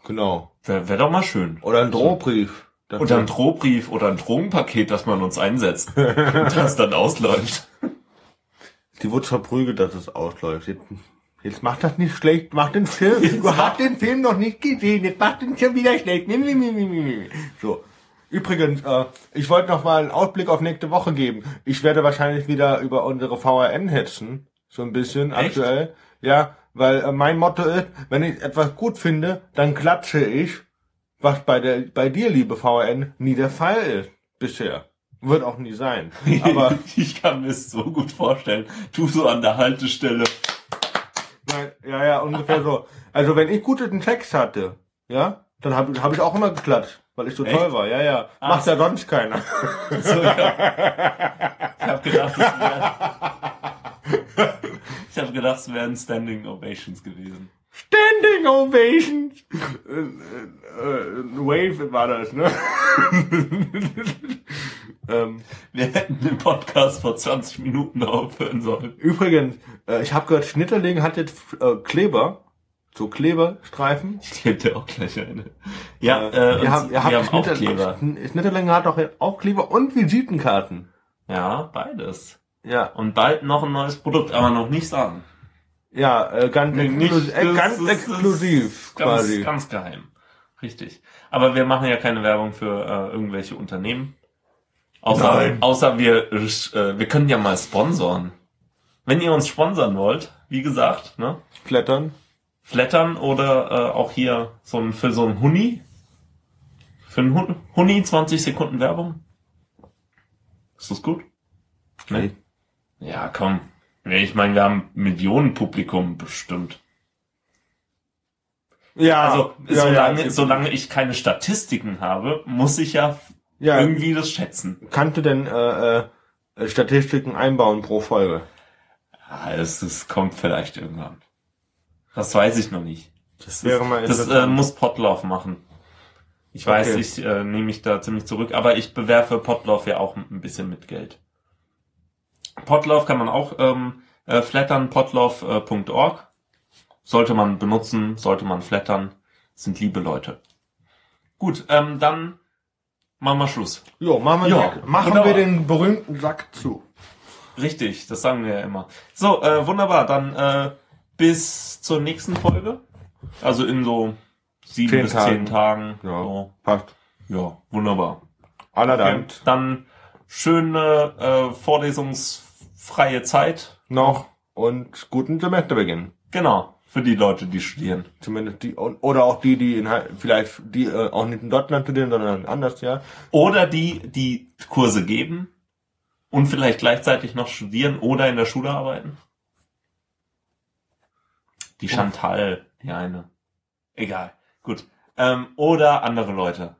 genau. Wäre wär doch mal schön. Oder ein Drohbrief. Oder ein Drohbrief oder ein Drogenpaket, das man uns einsetzt und <laughs> das dann ausläuft. Die wurde verprügelt, dass es ausläuft. Jetzt, jetzt macht das nicht schlecht, mach den Film. Du hast den Film noch nicht gesehen, jetzt macht den schon wieder schlecht. So. Übrigens, äh, ich wollte noch mal einen Ausblick auf nächste Woche geben. Ich werde wahrscheinlich wieder über unsere VRN hetzen. So ein bisschen Echt? aktuell. Ja, weil äh, mein Motto ist, wenn ich etwas gut finde, dann klatsche ich, was bei der, bei dir, liebe VRN, nie der Fall ist. Bisher. Wird auch nie sein. <laughs> Aber ich kann mir es so gut vorstellen. Du so an der Haltestelle. Nein, ja, ja, ungefähr so. Also wenn ich guten Text hatte, ja, dann habe hab ich auch immer geklatscht, weil ich so Echt? toll war. Ja, ja. Ah, Macht ja sonst keiner. So, ja. Ich habe gedacht. <laughs> Ich habe gedacht, es wären Standing Ovations gewesen. Standing Ovations. Äh, äh, äh, Wave war das, ne? Ähm, Wir hätten den Podcast vor 20 Minuten aufhören sollen. übrigens, äh, ich habe gehört, Schnitterling hat jetzt äh, Kleber, so Kleberstreifen. Ich gebe dir auch gleich eine. Ja, Äh, äh, ihr habt, ihr wir habt haben auch Schnitter- Kleber. Schnitterling hat auch, auch Kleber und Visitenkarten. Ja, beides. Ja, Und bald noch ein neues Produkt, aber noch nicht sagen. ja, äh, ganz, Nee, nicht- exklus äh, das ganz ist- exklusiv Ganz, quasi. ganz geheim. Richtig. Aber wir machen ja keine Werbung für äh, irgendwelche Unternehmen. Außer, Nein. außer wir, äh, wir können ja mal sponsoren. Wenn ihr uns sponsern wollt, wie gesagt, ne? Klettern. Flattern oder äh, auch hier so ein, für so ein Huni. Für ein Hun- Huni 20 Sekunden Werbung. Ist das gut? Nee. Ja, komm. Ich meine, wir haben Millionen Publikum bestimmt. Ja, Also, ja, solange, ja. solange ich keine Statistiken habe, muss ich ja, Ja. irgendwie das schätzen. Kannst du denn äh, äh, Statistiken einbauen pro Folge? Ah, es, es kommt vielleicht irgendwann. Das weiß ich noch nicht. Das wäre mal Das äh, muss Potlauf machen. Ich weiß, Okay. ich äh, nehme mich da ziemlich zurück, aber ich bewerfe Potlauf ja auch ein bisschen mit Geld. Potlauf kann man auch ähm, äh, flattern, potlauf.org. Sollte man benutzen, sollte man flattern. Sind liebe Leute. Gut, ähm, dann machen wir Schluss. Jo, machen wir, den, machen wunderbar. wir den berühmten Sack zu. Richtig, das sagen wir ja immer. So, äh, wunderbar, dann äh, bis zur nächsten Folge. Also in so sieben Zehn bis Tagen. zehn Tagen. Ja, So. passt. Ja, wunderbar. Aller Okay. Dann schöne äh, vorlesungsfreie Zeit. Noch und guten Semesterbeginn. Genau, für die Leute, die studieren. Zumindest die, oder auch die, die in, vielleicht, die äh, auch nicht in Deutschland studieren, sondern anders, ja. Oder die, die Kurse geben Und vielleicht gleichzeitig noch studieren oder in der Schule arbeiten? Die Chantal, die eine. Egal. Gut. Ähm, oder andere Leute.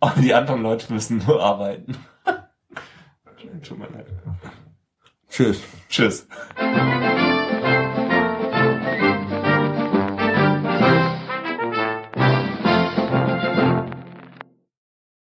Oh, die anderen Leute müssen nur arbeiten. <laughs> Tut mir leid. Tschüss. Tschüss.